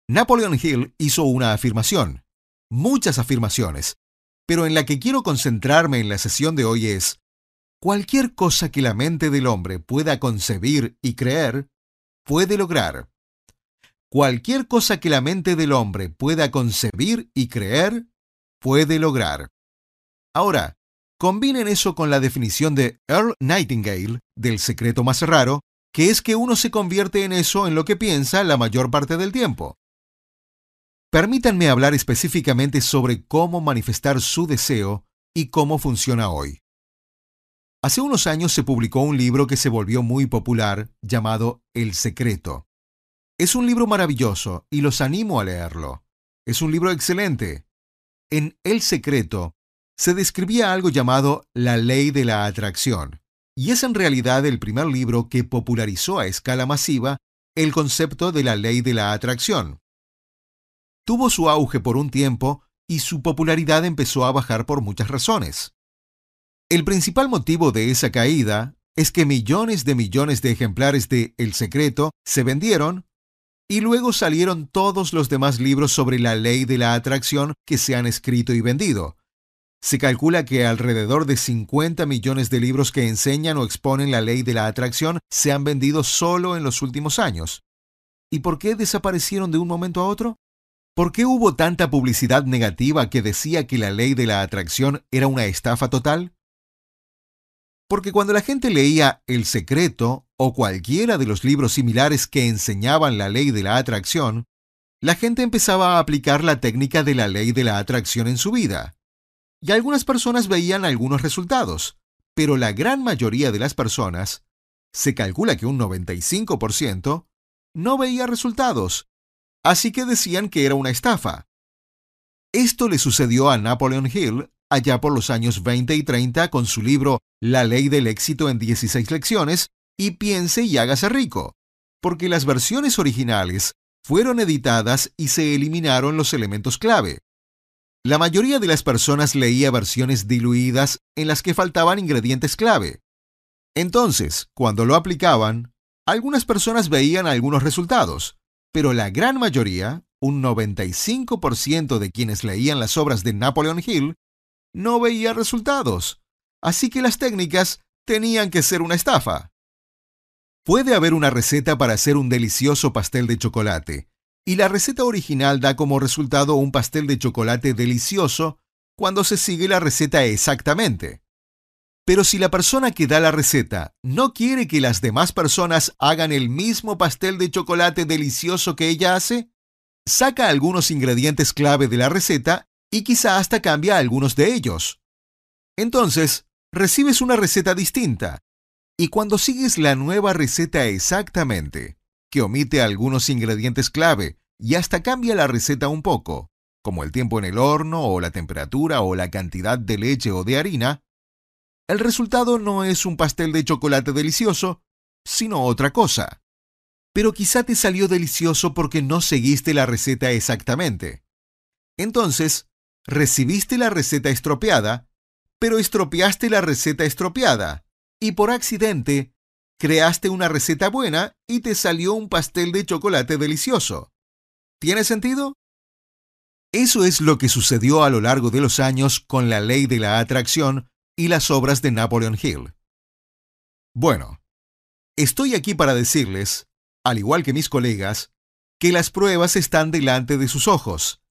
Napoleon Hill hizo una afirmación, muchas afirmaciones, pero en la que quiero concentrarme en la sesión de hoy es, cualquier cosa que la mente del hombre pueda concebir y creer, puede lograr. Cualquier cosa que la mente del hombre pueda concebir y creer, puede lograr. Ahora, combinen eso con la definición de Earl Nightingale del secreto más raro, que es que uno se convierte en eso en lo que piensa la mayor parte del tiempo. Permítanme hablar específicamente sobre cómo manifestar su deseo y cómo funciona hoy. Hace unos años se publicó un libro que se volvió muy popular llamado El Secreto. Es un libro maravilloso y los animo a leerlo. Es un libro excelente. En El Secreto se describía algo llamado la ley de la atracción, y es en realidad el primer libro que popularizó a escala masiva el concepto de la ley de la atracción. Tuvo su auge por un tiempo y su popularidad empezó a bajar por muchas razones. El principal motivo de esa caída es que millones de millones de ejemplares de El Secreto se vendieron y luego salieron todos los demás libros sobre la ley de la atracción que se han escrito y vendido. Se calcula que alrededor de 50 millones de libros que enseñan o exponen la ley de la atracción se han vendido solo en los últimos años. ¿Y por qué desaparecieron de un momento a otro? ¿Por qué hubo tanta publicidad negativa que decía que la ley de la atracción era una estafa total? Porque cuando la gente leía El Secreto o cualquiera de los libros similares que enseñaban la ley de la atracción, la gente empezaba a aplicar la técnica de la ley de la atracción en su vida. Y algunas personas veían algunos resultados, pero la gran mayoría de las personas, se calcula que un 95%, no veía resultados, así que decían que era una estafa. Esto le sucedió a Napoleon Hill allá por los años 20 y 30 con su libro La ley del éxito en 16 lecciones y Piense y hágase rico, porque las versiones originales fueron editadas y se eliminaron los elementos clave. La mayoría de las personas leía versiones diluidas en las que faltaban ingredientes clave. Entonces, cuando lo aplicaban, algunas personas veían algunos resultados, pero la gran mayoría, un 95% de quienes leían las obras de Napoleon Hill, no veía resultados, así que las técnicas tenían que ser una estafa. Puede haber una receta para hacer un delicioso pastel de chocolate, y la receta original da como resultado un pastel de chocolate delicioso cuando se sigue la receta exactamente. Pero si la persona que da la receta no quiere que las demás personas hagan el mismo pastel de chocolate delicioso que ella hace, saca algunos ingredientes clave de la receta y quizá hasta cambia algunos de ellos. Entonces, recibes una receta distinta, y cuando sigues la nueva receta exactamente, que omite algunos ingredientes clave y hasta cambia la receta un poco, como el tiempo en el horno o la temperatura o la cantidad de leche o de harina, el resultado no es un pastel de chocolate delicioso, sino otra cosa. Pero quizá te salió delicioso porque no seguiste la receta exactamente. Entonces, recibiste la receta estropeada, pero estropeaste la receta estropeada, y por accidente, creaste una receta buena y te salió un pastel de chocolate delicioso. ¿Tiene sentido? Eso es lo que sucedió a lo largo de los años con la ley de la atracción y las obras de Napoleon Hill. Bueno, estoy aquí para decirles, al igual que mis colegas, que las pruebas están delante de sus ojos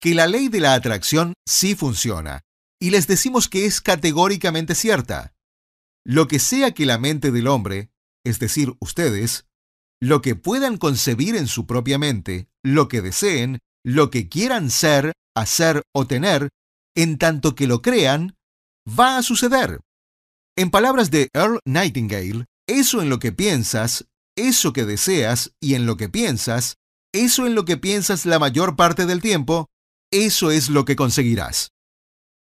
que la ley de la atracción sí funciona, y les decimos que es categóricamente cierta. Lo que sea que la mente del hombre, es decir, ustedes, lo que puedan concebir en su propia mente, lo que deseen, lo que quieran ser, hacer o tener, en tanto que lo crean, va a suceder. En palabras de Earl Nightingale, eso en lo que piensas, eso que deseas y en lo que piensas, eso en lo que piensas la mayor parte del tiempo, eso es lo que conseguirás.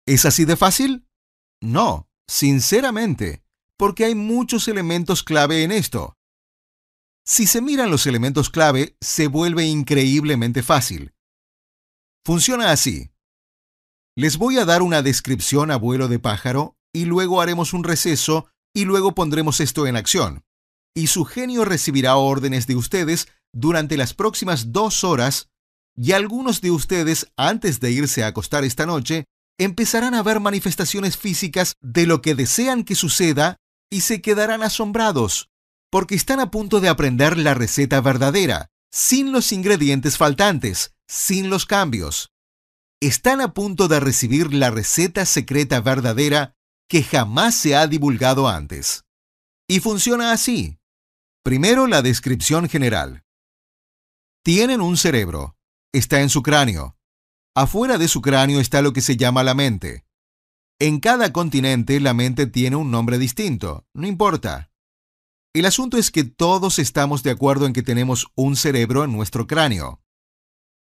¿Es así de fácil? No, sinceramente, porque hay muchos elementos clave en esto. Si se miran los elementos clave, se vuelve increíblemente fácil. Funciona así. Les voy a dar una descripción a vuelo de pájaro y luego haremos un receso y luego pondremos esto en acción. Y su genio recibirá órdenes de ustedes durante las próximas dos horas y algunos de ustedes, antes de irse a acostar esta noche, empezarán a ver manifestaciones físicas de lo que desean que suceda y se quedarán asombrados, porque están a punto de aprender la receta verdadera, sin los ingredientes faltantes, sin los cambios. Están a punto de recibir la receta secreta verdadera que jamás se ha divulgado antes. Y funciona así. Primero la descripción general. Tienen un cerebro. Está en su cráneo. Afuera de su cráneo está lo que se llama la mente. En cada continente la mente tiene un nombre distinto, no importa. El asunto es que todos estamos de acuerdo en que tenemos un cerebro en nuestro cráneo.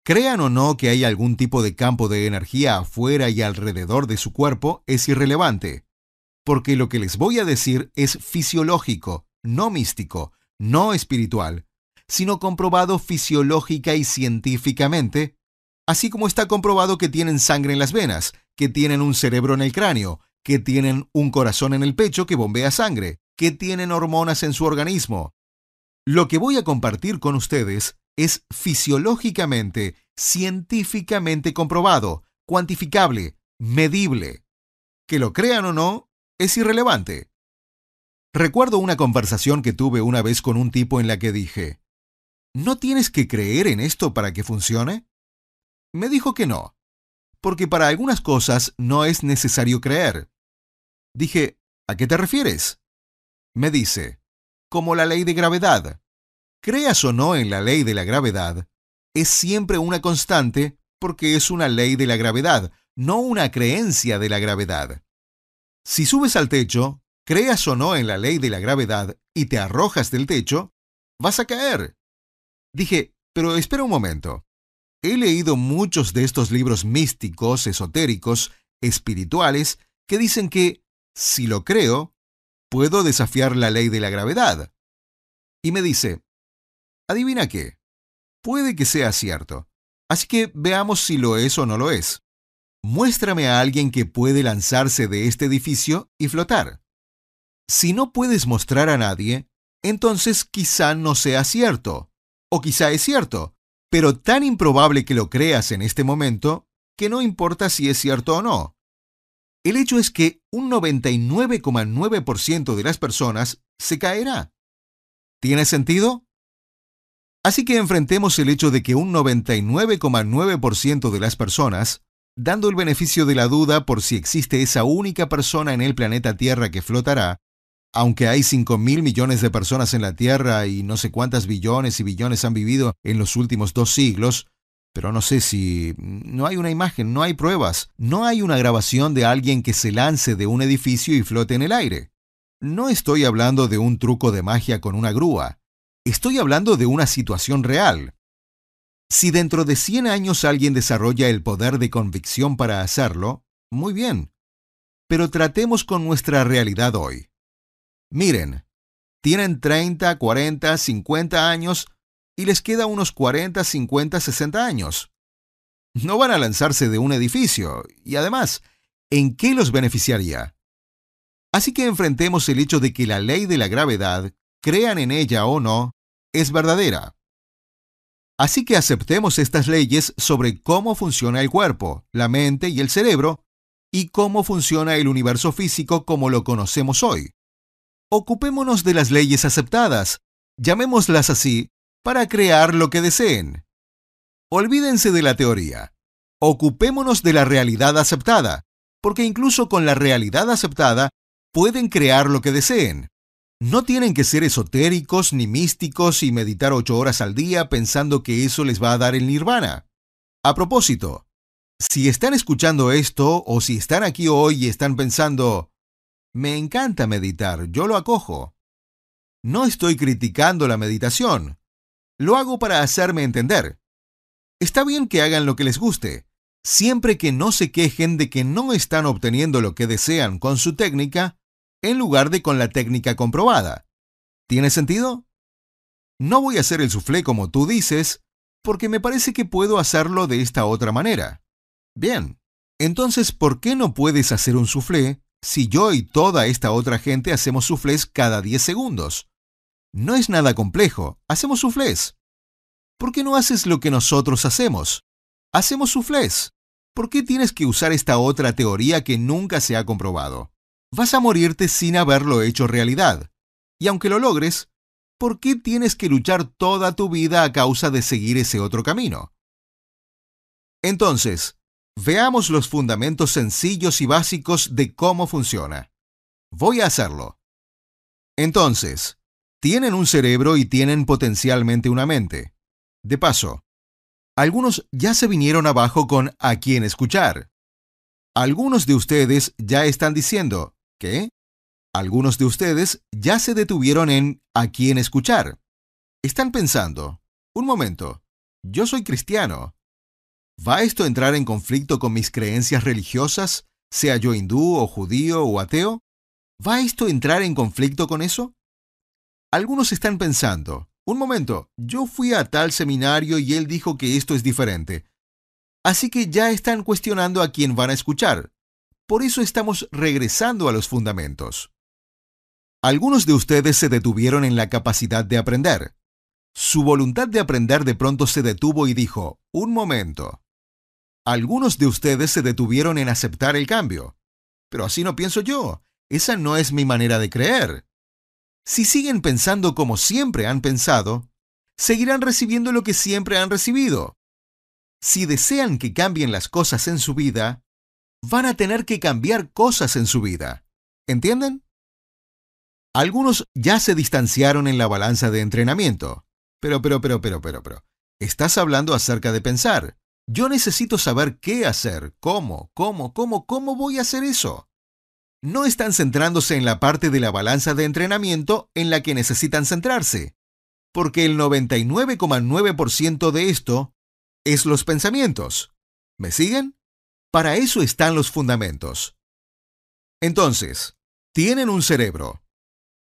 Crean o no que hay algún tipo de campo de energía afuera y alrededor de su cuerpo es irrelevante, porque lo que les voy a decir es fisiológico, no místico, no espiritual, sino comprobado fisiológica y científicamente así como está comprobado que tienen sangre en las venas, que tienen un cerebro en el cráneo, que tienen un corazón en el pecho que bombea sangre, que tienen hormonas en su organismo. Lo que voy a compartir con ustedes es fisiológicamente, científicamente comprobado, cuantificable, medible. Que lo crean o no, es irrelevante. Recuerdo una conversación que tuve una vez con un tipo en la que dije, ¿No tienes que creer en esto para que funcione? Me dijo que no, porque para algunas cosas no es necesario creer. Dije, ¿a qué te refieres? Me dice, como la ley de gravedad. Creas o no en la ley de la gravedad, es siempre una constante porque es una ley de la gravedad, no una creencia de la gravedad. Si subes al techo, creas o no en la ley de la gravedad y te arrojas del techo, vas a caer. Dije, pero espera un momento. He leído muchos de estos libros místicos, esotéricos, espirituales, que dicen que, si lo creo, puedo desafiar la ley de la gravedad. Y me dice, adivina qué, puede que sea cierto, así que veamos si lo es o no lo es. Muéstrame a alguien que puede lanzarse de este edificio y flotar. Si no puedes mostrar a nadie, entonces quizá no sea cierto, o quizá es cierto, pero tan improbable que lo creas en este momento que no importa si es cierto o no. El hecho es que un 99,9% de las personas se caerá. ¿Tiene sentido? Así que enfrentemos el hecho de que un 99,9% de las personas, dando el beneficio de la duda por si existe esa única persona en el planeta Tierra que flotará, aunque hay 5 mil millones de personas en la Tierra y no sé cuántas billones y billones han vivido en los últimos dos siglos, pero no sé si no hay una imagen, no hay pruebas, no hay una grabación de alguien que se lance de un edificio y flote en el aire. No estoy hablando de un truco de magia con una grúa, estoy hablando de una situación real. Si dentro de 100 años alguien desarrolla el poder de convicción para hacerlo, muy bien. Pero tratemos con nuestra realidad hoy. Miren, tienen 30, 40, 50 años y les queda unos 40, 50, 60 años. No van a lanzarse de un edificio y además, ¿en qué los beneficiaría? Así que enfrentemos el hecho de que la ley de la gravedad, crean en ella o no, es verdadera. Así que aceptemos estas leyes sobre cómo funciona el cuerpo, la mente y el cerebro, y cómo funciona el universo físico como lo conocemos hoy. Ocupémonos de las leyes aceptadas, llamémoslas así, para crear lo que deseen. Olvídense de la teoría. Ocupémonos de la realidad aceptada, porque incluso con la realidad aceptada pueden crear lo que deseen. No tienen que ser esotéricos ni místicos y meditar ocho horas al día pensando que eso les va a dar el nirvana. A propósito, si están escuchando esto o si están aquí hoy y están pensando, me encanta meditar, yo lo acojo. No estoy criticando la meditación. Lo hago para hacerme entender. Está bien que hagan lo que les guste, siempre que no se quejen de que no están obteniendo lo que desean con su técnica en lugar de con la técnica comprobada. ¿Tiene sentido? No voy a hacer el soufflé como tú dices, porque me parece que puedo hacerlo de esta otra manera. Bien, entonces, ¿por qué no puedes hacer un soufflé si yo y toda esta otra gente hacemos soufflés cada 10 segundos? No es nada complejo, hacemos soufflés. ¿Por qué no haces lo que nosotros hacemos? Hacemos soufflés. ¿Por qué tienes que usar esta otra teoría que nunca se ha comprobado? Vas a morirte sin haberlo hecho realidad. Y aunque lo logres, ¿por qué tienes que luchar toda tu vida a causa de seguir ese otro camino? Entonces, veamos los fundamentos sencillos y básicos de cómo funciona. Voy a hacerlo. Entonces, tienen un cerebro y tienen potencialmente una mente. De paso, algunos ya se vinieron abajo con a quién escuchar. Algunos de ustedes ya están diciendo, que algunos de ustedes ya se detuvieron en a quién escuchar. Están pensando, un momento, yo soy cristiano. ¿Va esto a entrar en conflicto con mis creencias religiosas, sea yo hindú o judío o ateo? ¿Va esto a entrar en conflicto con eso? Algunos están pensando, un momento, yo fui a tal seminario y él dijo que esto es diferente. Así que ya están cuestionando a quién van a escuchar. Por eso estamos regresando a los fundamentos. Algunos de ustedes se detuvieron en la capacidad de aprender. Su voluntad de aprender de pronto se detuvo y dijo, un momento. Algunos de ustedes se detuvieron en aceptar el cambio. Pero así no pienso yo. Esa no es mi manera de creer. Si siguen pensando como siempre han pensado, seguirán recibiendo lo que siempre han recibido. Si desean que cambien las cosas en su vida, van a tener que cambiar cosas en su vida. ¿Entienden? Algunos ya se distanciaron en la balanza de entrenamiento. Pero, pero, pero, pero, pero, pero. Estás hablando acerca de pensar. Yo necesito saber qué hacer, cómo, cómo, cómo, cómo voy a hacer eso. No están centrándose en la parte de la balanza de entrenamiento en la que necesitan centrarse, porque el 99,9% de esto es los pensamientos. ¿Me siguen? Para eso están los fundamentos. Entonces, tienen un cerebro.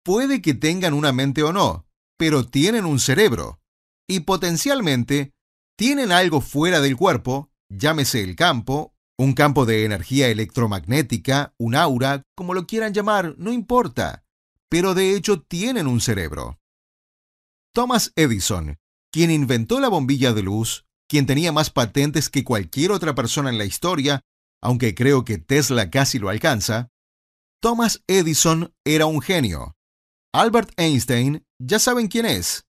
Puede que tengan una mente o no, pero tienen un cerebro. Y potencialmente, tienen algo fuera del cuerpo, llámese el campo, un campo de energía electromagnética, un aura, como lo quieran llamar, no importa. Pero de hecho tienen un cerebro. Thomas Edison, quien inventó la bombilla de luz, quien tenía más patentes que cualquier otra persona en la historia, aunque creo que Tesla casi lo alcanza, Thomas Edison era un genio. Albert Einstein, ya saben quién es.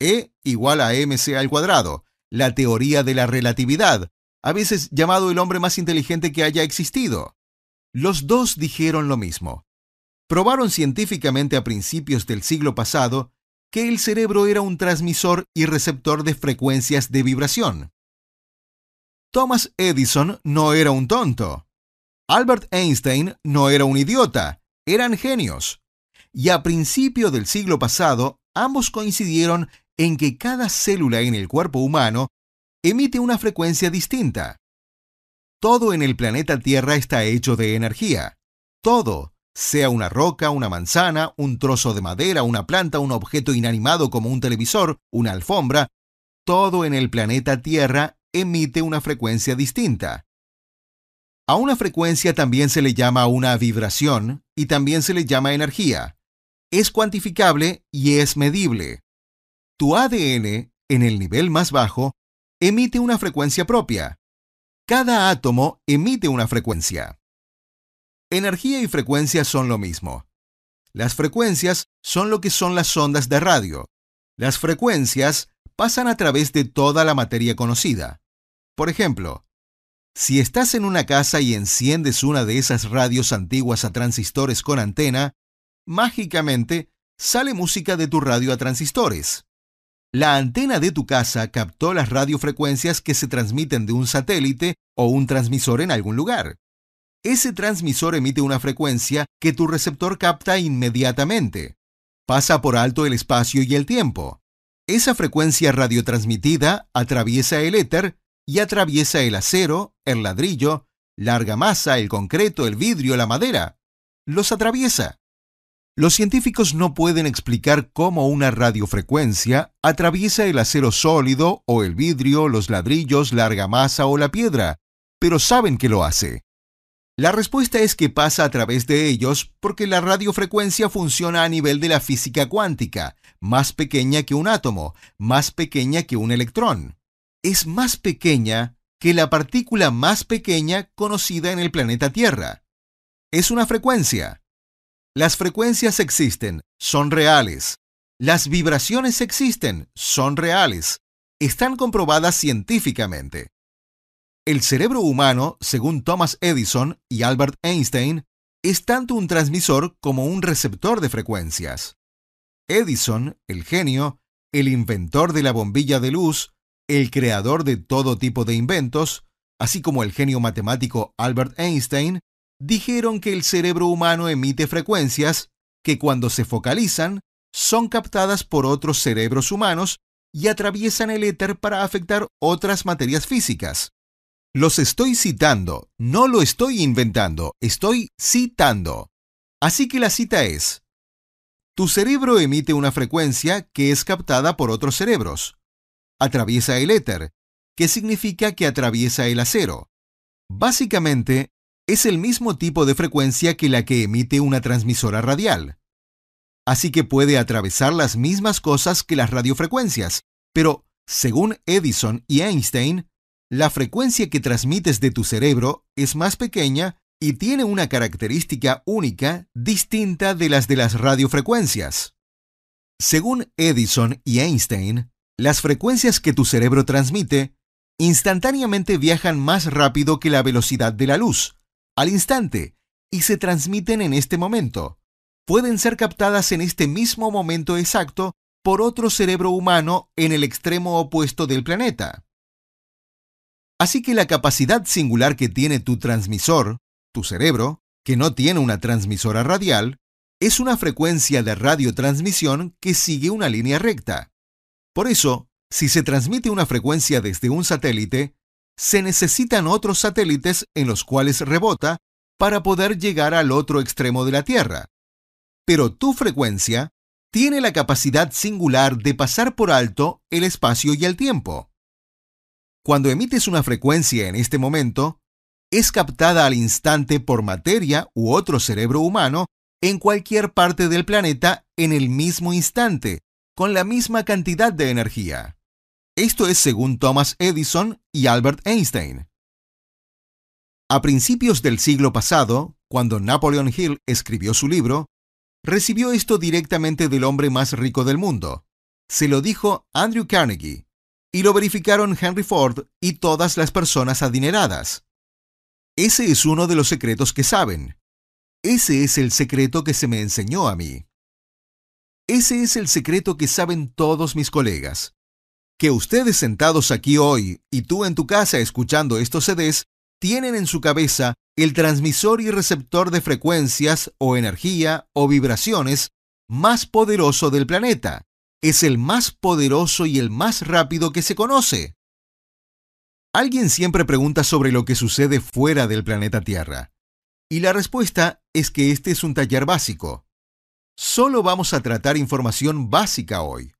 E igual a mc al cuadrado, la teoría de la relatividad, a veces llamado el hombre más inteligente que haya existido. Los dos dijeron lo mismo. Probaron científicamente a principios del siglo pasado que el cerebro era un transmisor y receptor de frecuencias de vibración. Thomas Edison no era un tonto. Albert Einstein no era un idiota, eran genios. Y a principio del siglo pasado, ambos coincidieron en que cada célula en el cuerpo humano emite una frecuencia distinta. Todo en el planeta Tierra está hecho de energía. Todo, sea una roca, una manzana, un trozo de madera, una planta, un objeto inanimado como un televisor, una alfombra, todo en el planeta Tierra emite una frecuencia distinta. A una frecuencia también se le llama una vibración y también se le llama energía. Es cuantificable y es medible. Tu ADN, en el nivel más bajo, emite una frecuencia propia. Cada átomo emite una frecuencia. Energía y frecuencia son lo mismo. Las frecuencias son lo que son las ondas de radio. Las frecuencias pasan a través de toda la materia conocida. Por ejemplo, si estás en una casa y enciendes una de esas radios antiguas a transistores con antena, mágicamente sale música de tu radio a transistores. La antena de tu casa captó las radiofrecuencias que se transmiten de un satélite o un transmisor en algún lugar. Ese transmisor emite una frecuencia que tu receptor capta inmediatamente. Pasa por alto el espacio y el tiempo. Esa frecuencia radiotransmitida atraviesa el éter y atraviesa el acero, el ladrillo, la argamasa, el concreto, el vidrio, la madera. Los atraviesa. Los científicos no pueden explicar cómo una radiofrecuencia atraviesa el acero sólido o el vidrio, los ladrillos, la argamasa o la piedra, pero saben que lo hace. La respuesta es que pasa a través de ellos porque la radiofrecuencia funciona a nivel de la física cuántica, más pequeña que un átomo, más pequeña que un electrón. Es más pequeña que la partícula más pequeña conocida en el planeta Tierra. Es una frecuencia. Las frecuencias existen, son reales. Las vibraciones existen, son reales. Están comprobadas científicamente. El cerebro humano, según Thomas Edison y Albert Einstein, es tanto un transmisor como un receptor de frecuencias. Edison, el genio, el inventor de la bombilla de luz, el creador de todo tipo de inventos, así como el genio matemático Albert Einstein, dijeron que el cerebro humano emite frecuencias que cuando se focalizan son captadas por otros cerebros humanos y atraviesan el éter para afectar otras materias físicas. Los estoy citando, no lo estoy inventando, estoy citando. Así que la cita es, tu cerebro emite una frecuencia que es captada por otros cerebros. Atraviesa el éter, que significa que atraviesa el acero. Básicamente, es el mismo tipo de frecuencia que la que emite una transmisora radial. Así que puede atravesar las mismas cosas que las radiofrecuencias, pero, según Edison y Einstein, la frecuencia que transmites de tu cerebro es más pequeña y tiene una característica única distinta de las de las radiofrecuencias. Según Edison y Einstein, las frecuencias que tu cerebro transmite instantáneamente viajan más rápido que la velocidad de la luz, al instante, y se transmiten en este momento. Pueden ser captadas en este mismo momento exacto por otro cerebro humano en el extremo opuesto del planeta. Así que la capacidad singular que tiene tu transmisor, tu cerebro, que no tiene una transmisora radial, es una frecuencia de radiotransmisión que sigue una línea recta. Por eso, si se transmite una frecuencia desde un satélite, se necesitan otros satélites en los cuales rebota para poder llegar al otro extremo de la Tierra. Pero tu frecuencia tiene la capacidad singular de pasar por alto el espacio y el tiempo. Cuando emites una frecuencia en este momento, es captada al instante por materia u otro cerebro humano en cualquier parte del planeta en el mismo instante, con la misma cantidad de energía. Esto es según Thomas Edison y Albert Einstein. A principios del siglo pasado, cuando Napoleon Hill escribió su libro, recibió esto directamente del hombre más rico del mundo. Se lo dijo Andrew Carnegie, y lo verificaron Henry Ford y todas las personas adineradas. Ese es uno de los secretos que saben. Ese es el secreto que se me enseñó a mí. Ese es el secreto que saben todos mis colegas. Que ustedes sentados aquí hoy y tú en tu casa escuchando estos CDs tienen en su cabeza el transmisor y receptor de frecuencias o energía o vibraciones más poderoso del planeta es el más poderoso y el más rápido que se conoce. Alguien siempre pregunta sobre lo que sucede fuera del planeta Tierra. Y la respuesta es que este es un taller básico. Solo vamos a tratar información básica hoy.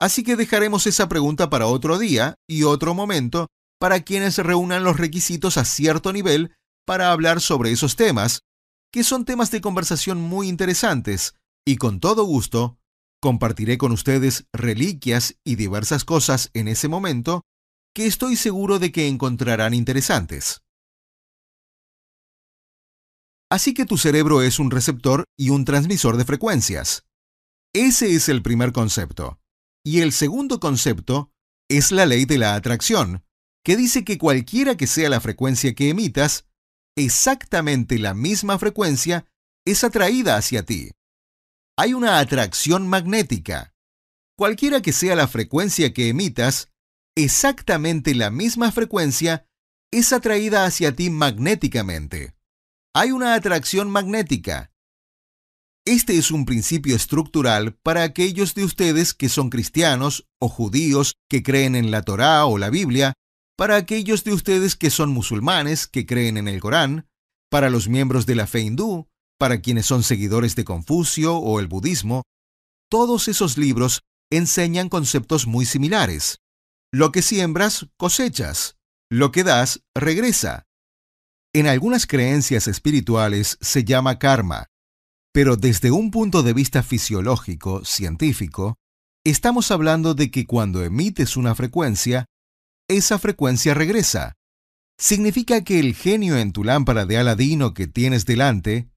Así que dejaremos esa pregunta para otro día y otro momento para quienes reúnan los requisitos a cierto nivel para hablar sobre esos temas, que son temas de conversación muy interesantes, y con todo gusto Compartiré con ustedes reliquias y diversas cosas en ese momento que estoy seguro de que encontrarán interesantes. Así que tu cerebro es un receptor y un transmisor de frecuencias. Ese es el primer concepto. Y el segundo concepto es la ley de la atracción, que dice que cualquiera que sea la frecuencia que emitas, exactamente la misma frecuencia es atraída hacia ti. Hay una atracción magnética. Cualquiera que sea la frecuencia que emitas, exactamente la misma frecuencia es atraída hacia ti magnéticamente. Hay una atracción magnética. Este es un principio estructural para aquellos de ustedes que son cristianos o judíos que creen en la Torá o la Biblia, para aquellos de ustedes que son musulmanes que creen en el Corán, para los miembros de la fe hindú, para quienes son seguidores de Confucio o el budismo, todos esos libros enseñan conceptos muy similares. Lo que siembras, cosechas. Lo que das, regresa. En algunas creencias espirituales se llama karma, pero desde un punto de vista fisiológico, científico, estamos hablando de que cuando emites una frecuencia, esa frecuencia regresa. Significa que el genio en tu lámpara de Aladino que tienes delante,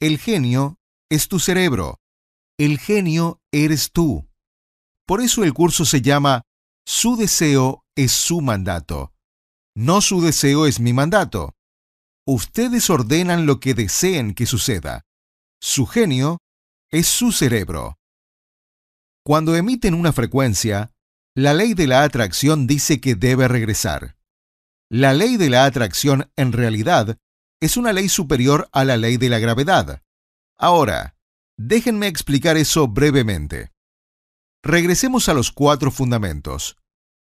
el genio es tu cerebro. El genio eres tú. Por eso el curso se llama Su deseo es su mandato. No su deseo es mi mandato. Ustedes ordenan lo que deseen que suceda. Su genio es su cerebro. Cuando emiten una frecuencia, la ley de la atracción dice que debe regresar. La ley de la atracción, en realidad, es una ley superior a la ley de la gravedad. Ahora, déjenme explicar eso brevemente. Regresemos a los cuatro fundamentos.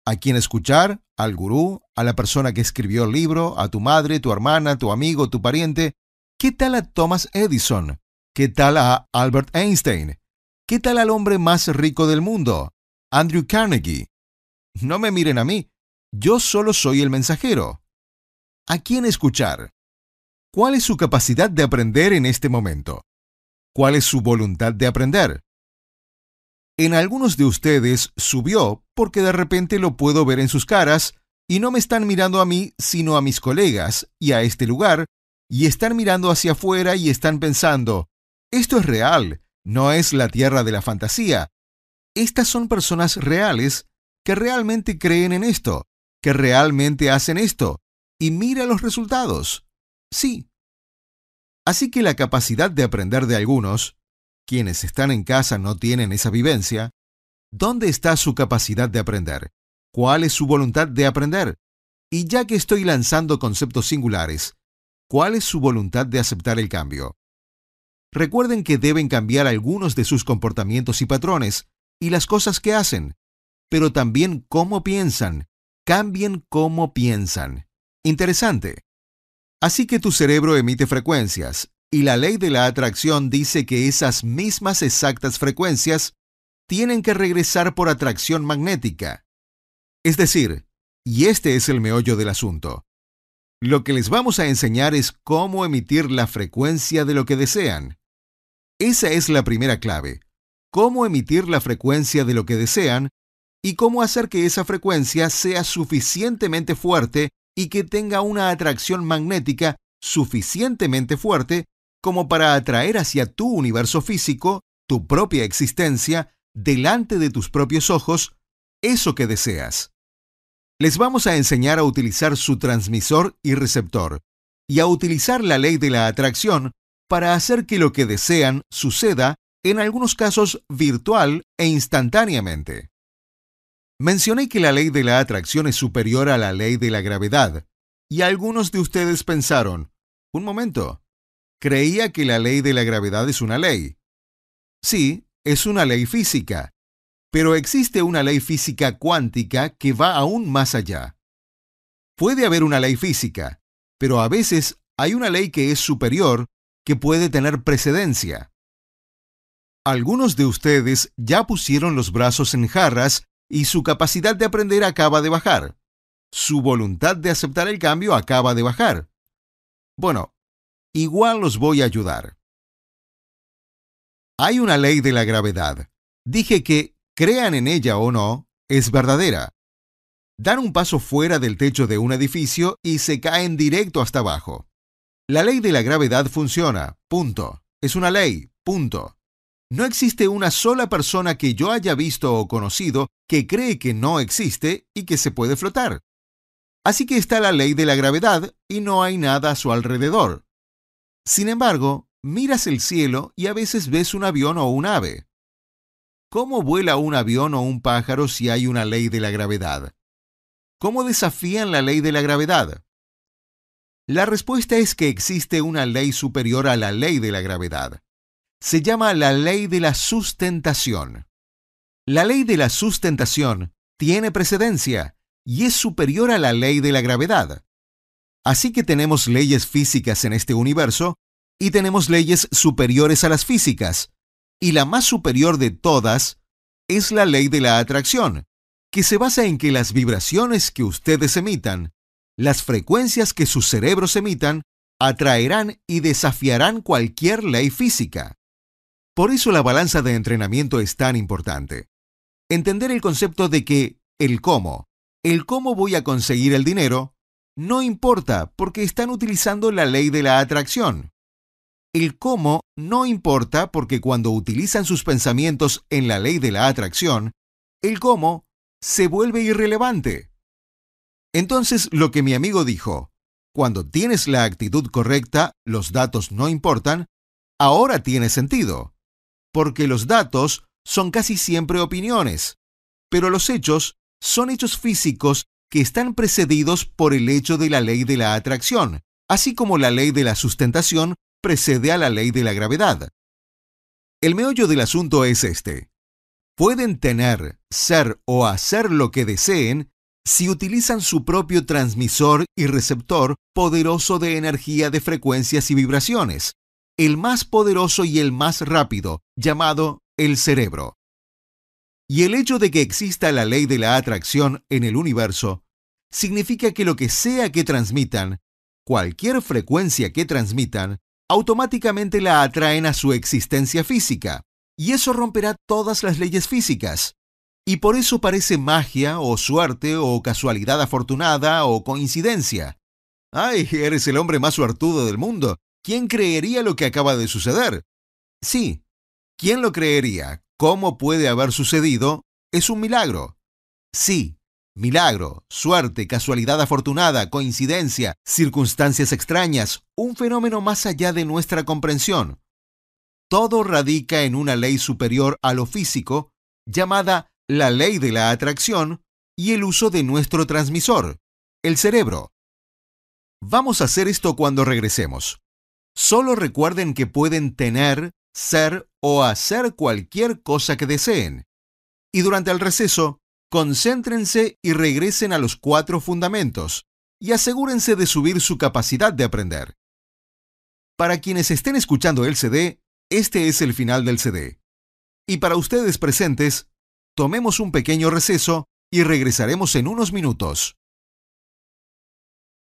¿A quién escuchar? ¿Al gurú? ¿A la persona que escribió el libro? ¿A tu madre, tu hermana, tu amigo, tu pariente? ¿Qué tal a Thomas Edison? ¿Qué tal a Albert Einstein? ¿Qué tal al hombre más rico del mundo? Andrew Carnegie. No me miren a mí, yo solo soy el mensajero. ¿A quién escuchar? ¿Cuál es su capacidad de aprender en este momento? ¿Cuál es su voluntad de aprender? En algunos de ustedes subió porque de repente lo puedo ver en sus caras y no me están mirando a mí, sino a mis colegas y a este lugar, y están mirando hacia afuera y están pensando, esto es real, no es la tierra de la fantasía, estas son personas reales que realmente creen en esto, que realmente hacen esto, y mira los resultados. Sí. Así que la capacidad de aprender de algunos, quienes están en casa no tienen esa vivencia, ¿dónde está su capacidad de aprender? ¿Cuál es su voluntad de aprender? Y ya que estoy lanzando conceptos singulares, ¿cuál es su voluntad de aceptar el cambio? Recuerden que deben cambiar algunos de sus comportamientos y patrones, y las cosas que hacen, pero también cómo piensan. Cambien cómo piensan. Interesante. Así que tu cerebro emite frecuencias, y la ley de la atracción dice que esas mismas exactas frecuencias tienen que regresar por atracción magnética. Es decir, y este es el meollo del asunto, lo que les vamos a enseñar es cómo emitir la frecuencia de lo que desean. Esa es la primera clave cómo emitir la frecuencia de lo que desean y cómo hacer que esa frecuencia sea suficientemente fuerte y que tenga una atracción magnética suficientemente fuerte como para atraer hacia tu universo físico, tu propia existencia, delante de tus propios ojos, eso que deseas. Les vamos a enseñar a utilizar su transmisor y receptor, y a utilizar la ley de la atracción para hacer que lo que desean suceda en algunos casos virtual e instantáneamente. Mencioné que la ley de la atracción es superior a la ley de la gravedad, y algunos de ustedes pensaron, un momento, creía que la ley de la gravedad es una ley. Sí, es una ley física, pero existe una ley física cuántica que va aún más allá. Puede haber una ley física, pero a veces hay una ley que es superior que puede tener precedencia. Algunos de ustedes ya pusieron los brazos en jarras y su capacidad de aprender acaba de bajar. Su voluntad de aceptar el cambio acaba de bajar. Bueno, igual los voy a ayudar. Hay una ley de la gravedad. Dije que, crean en ella o no, es verdadera. Dan un paso fuera del techo de un edificio y se caen directo hasta abajo. La ley de la gravedad funciona, punto. Es una ley, punto. No existe una sola persona que yo haya visto o conocido que cree que no existe y que se puede flotar. Así que está la ley de la gravedad y no hay nada a su alrededor. Sin embargo, miras el cielo y a veces ves un avión o un ave. ¿Cómo vuela un avión o un pájaro si hay una ley de la gravedad? ¿Cómo desafían la ley de la gravedad? La respuesta es que existe una ley superior a la ley de la gravedad. Se llama la ley de la sustentación. La ley de la sustentación tiene precedencia y es superior a la ley de la gravedad. Así que tenemos leyes físicas en este universo y tenemos leyes superiores a las físicas. Y la más superior de todas es la ley de la atracción, que se basa en que las vibraciones que ustedes emitan, las frecuencias que sus cerebros emitan, atraerán y desafiarán cualquier ley física. Por eso la balanza de entrenamiento es tan importante. Entender el concepto de que el cómo, el cómo voy a conseguir el dinero, no importa porque están utilizando la ley de la atracción. El cómo no importa porque cuando utilizan sus pensamientos en la ley de la atracción, el cómo se vuelve irrelevante. Entonces lo que mi amigo dijo, cuando tienes la actitud correcta, los datos no importan, ahora tiene sentido, porque los datos son casi siempre opiniones, pero los hechos son hechos físicos que están precedidos por el hecho de la ley de la atracción, así como la ley de la sustentación precede a la ley de la gravedad. El meollo del asunto es este. Pueden tener, ser o hacer lo que deseen si utilizan su propio transmisor y receptor poderoso de energía de frecuencias y vibraciones, el más poderoso y el más rápido, llamado el cerebro. Y el hecho de que exista la ley de la atracción en el universo significa que lo que sea que transmitan, cualquier frecuencia que transmitan, automáticamente la atraen a su existencia física, y eso romperá todas las leyes físicas. Y por eso parece magia o suerte o casualidad afortunada o coincidencia. ¡Ay, eres el hombre más suertudo del mundo! ¿Quién creería lo que acaba de suceder? Sí, ¿quién lo creería? ¿Cómo puede haber sucedido? Es un milagro. Sí, milagro, suerte, casualidad afortunada, coincidencia, circunstancias extrañas, un fenómeno más allá de nuestra comprensión. Todo radica en una ley superior a lo físico, llamada la ley de la atracción, y el uso de nuestro transmisor, el cerebro. Vamos a hacer esto cuando regresemos. Solo recuerden que pueden tener, ser o hacer cualquier cosa que deseen. Y durante el receso, concéntrense y regresen a los cuatro fundamentos y asegúrense de subir su capacidad de aprender. Para quienes estén escuchando el CD, este es el final del CD. Y para ustedes presentes, tomemos un pequeño receso y regresaremos en unos minutos.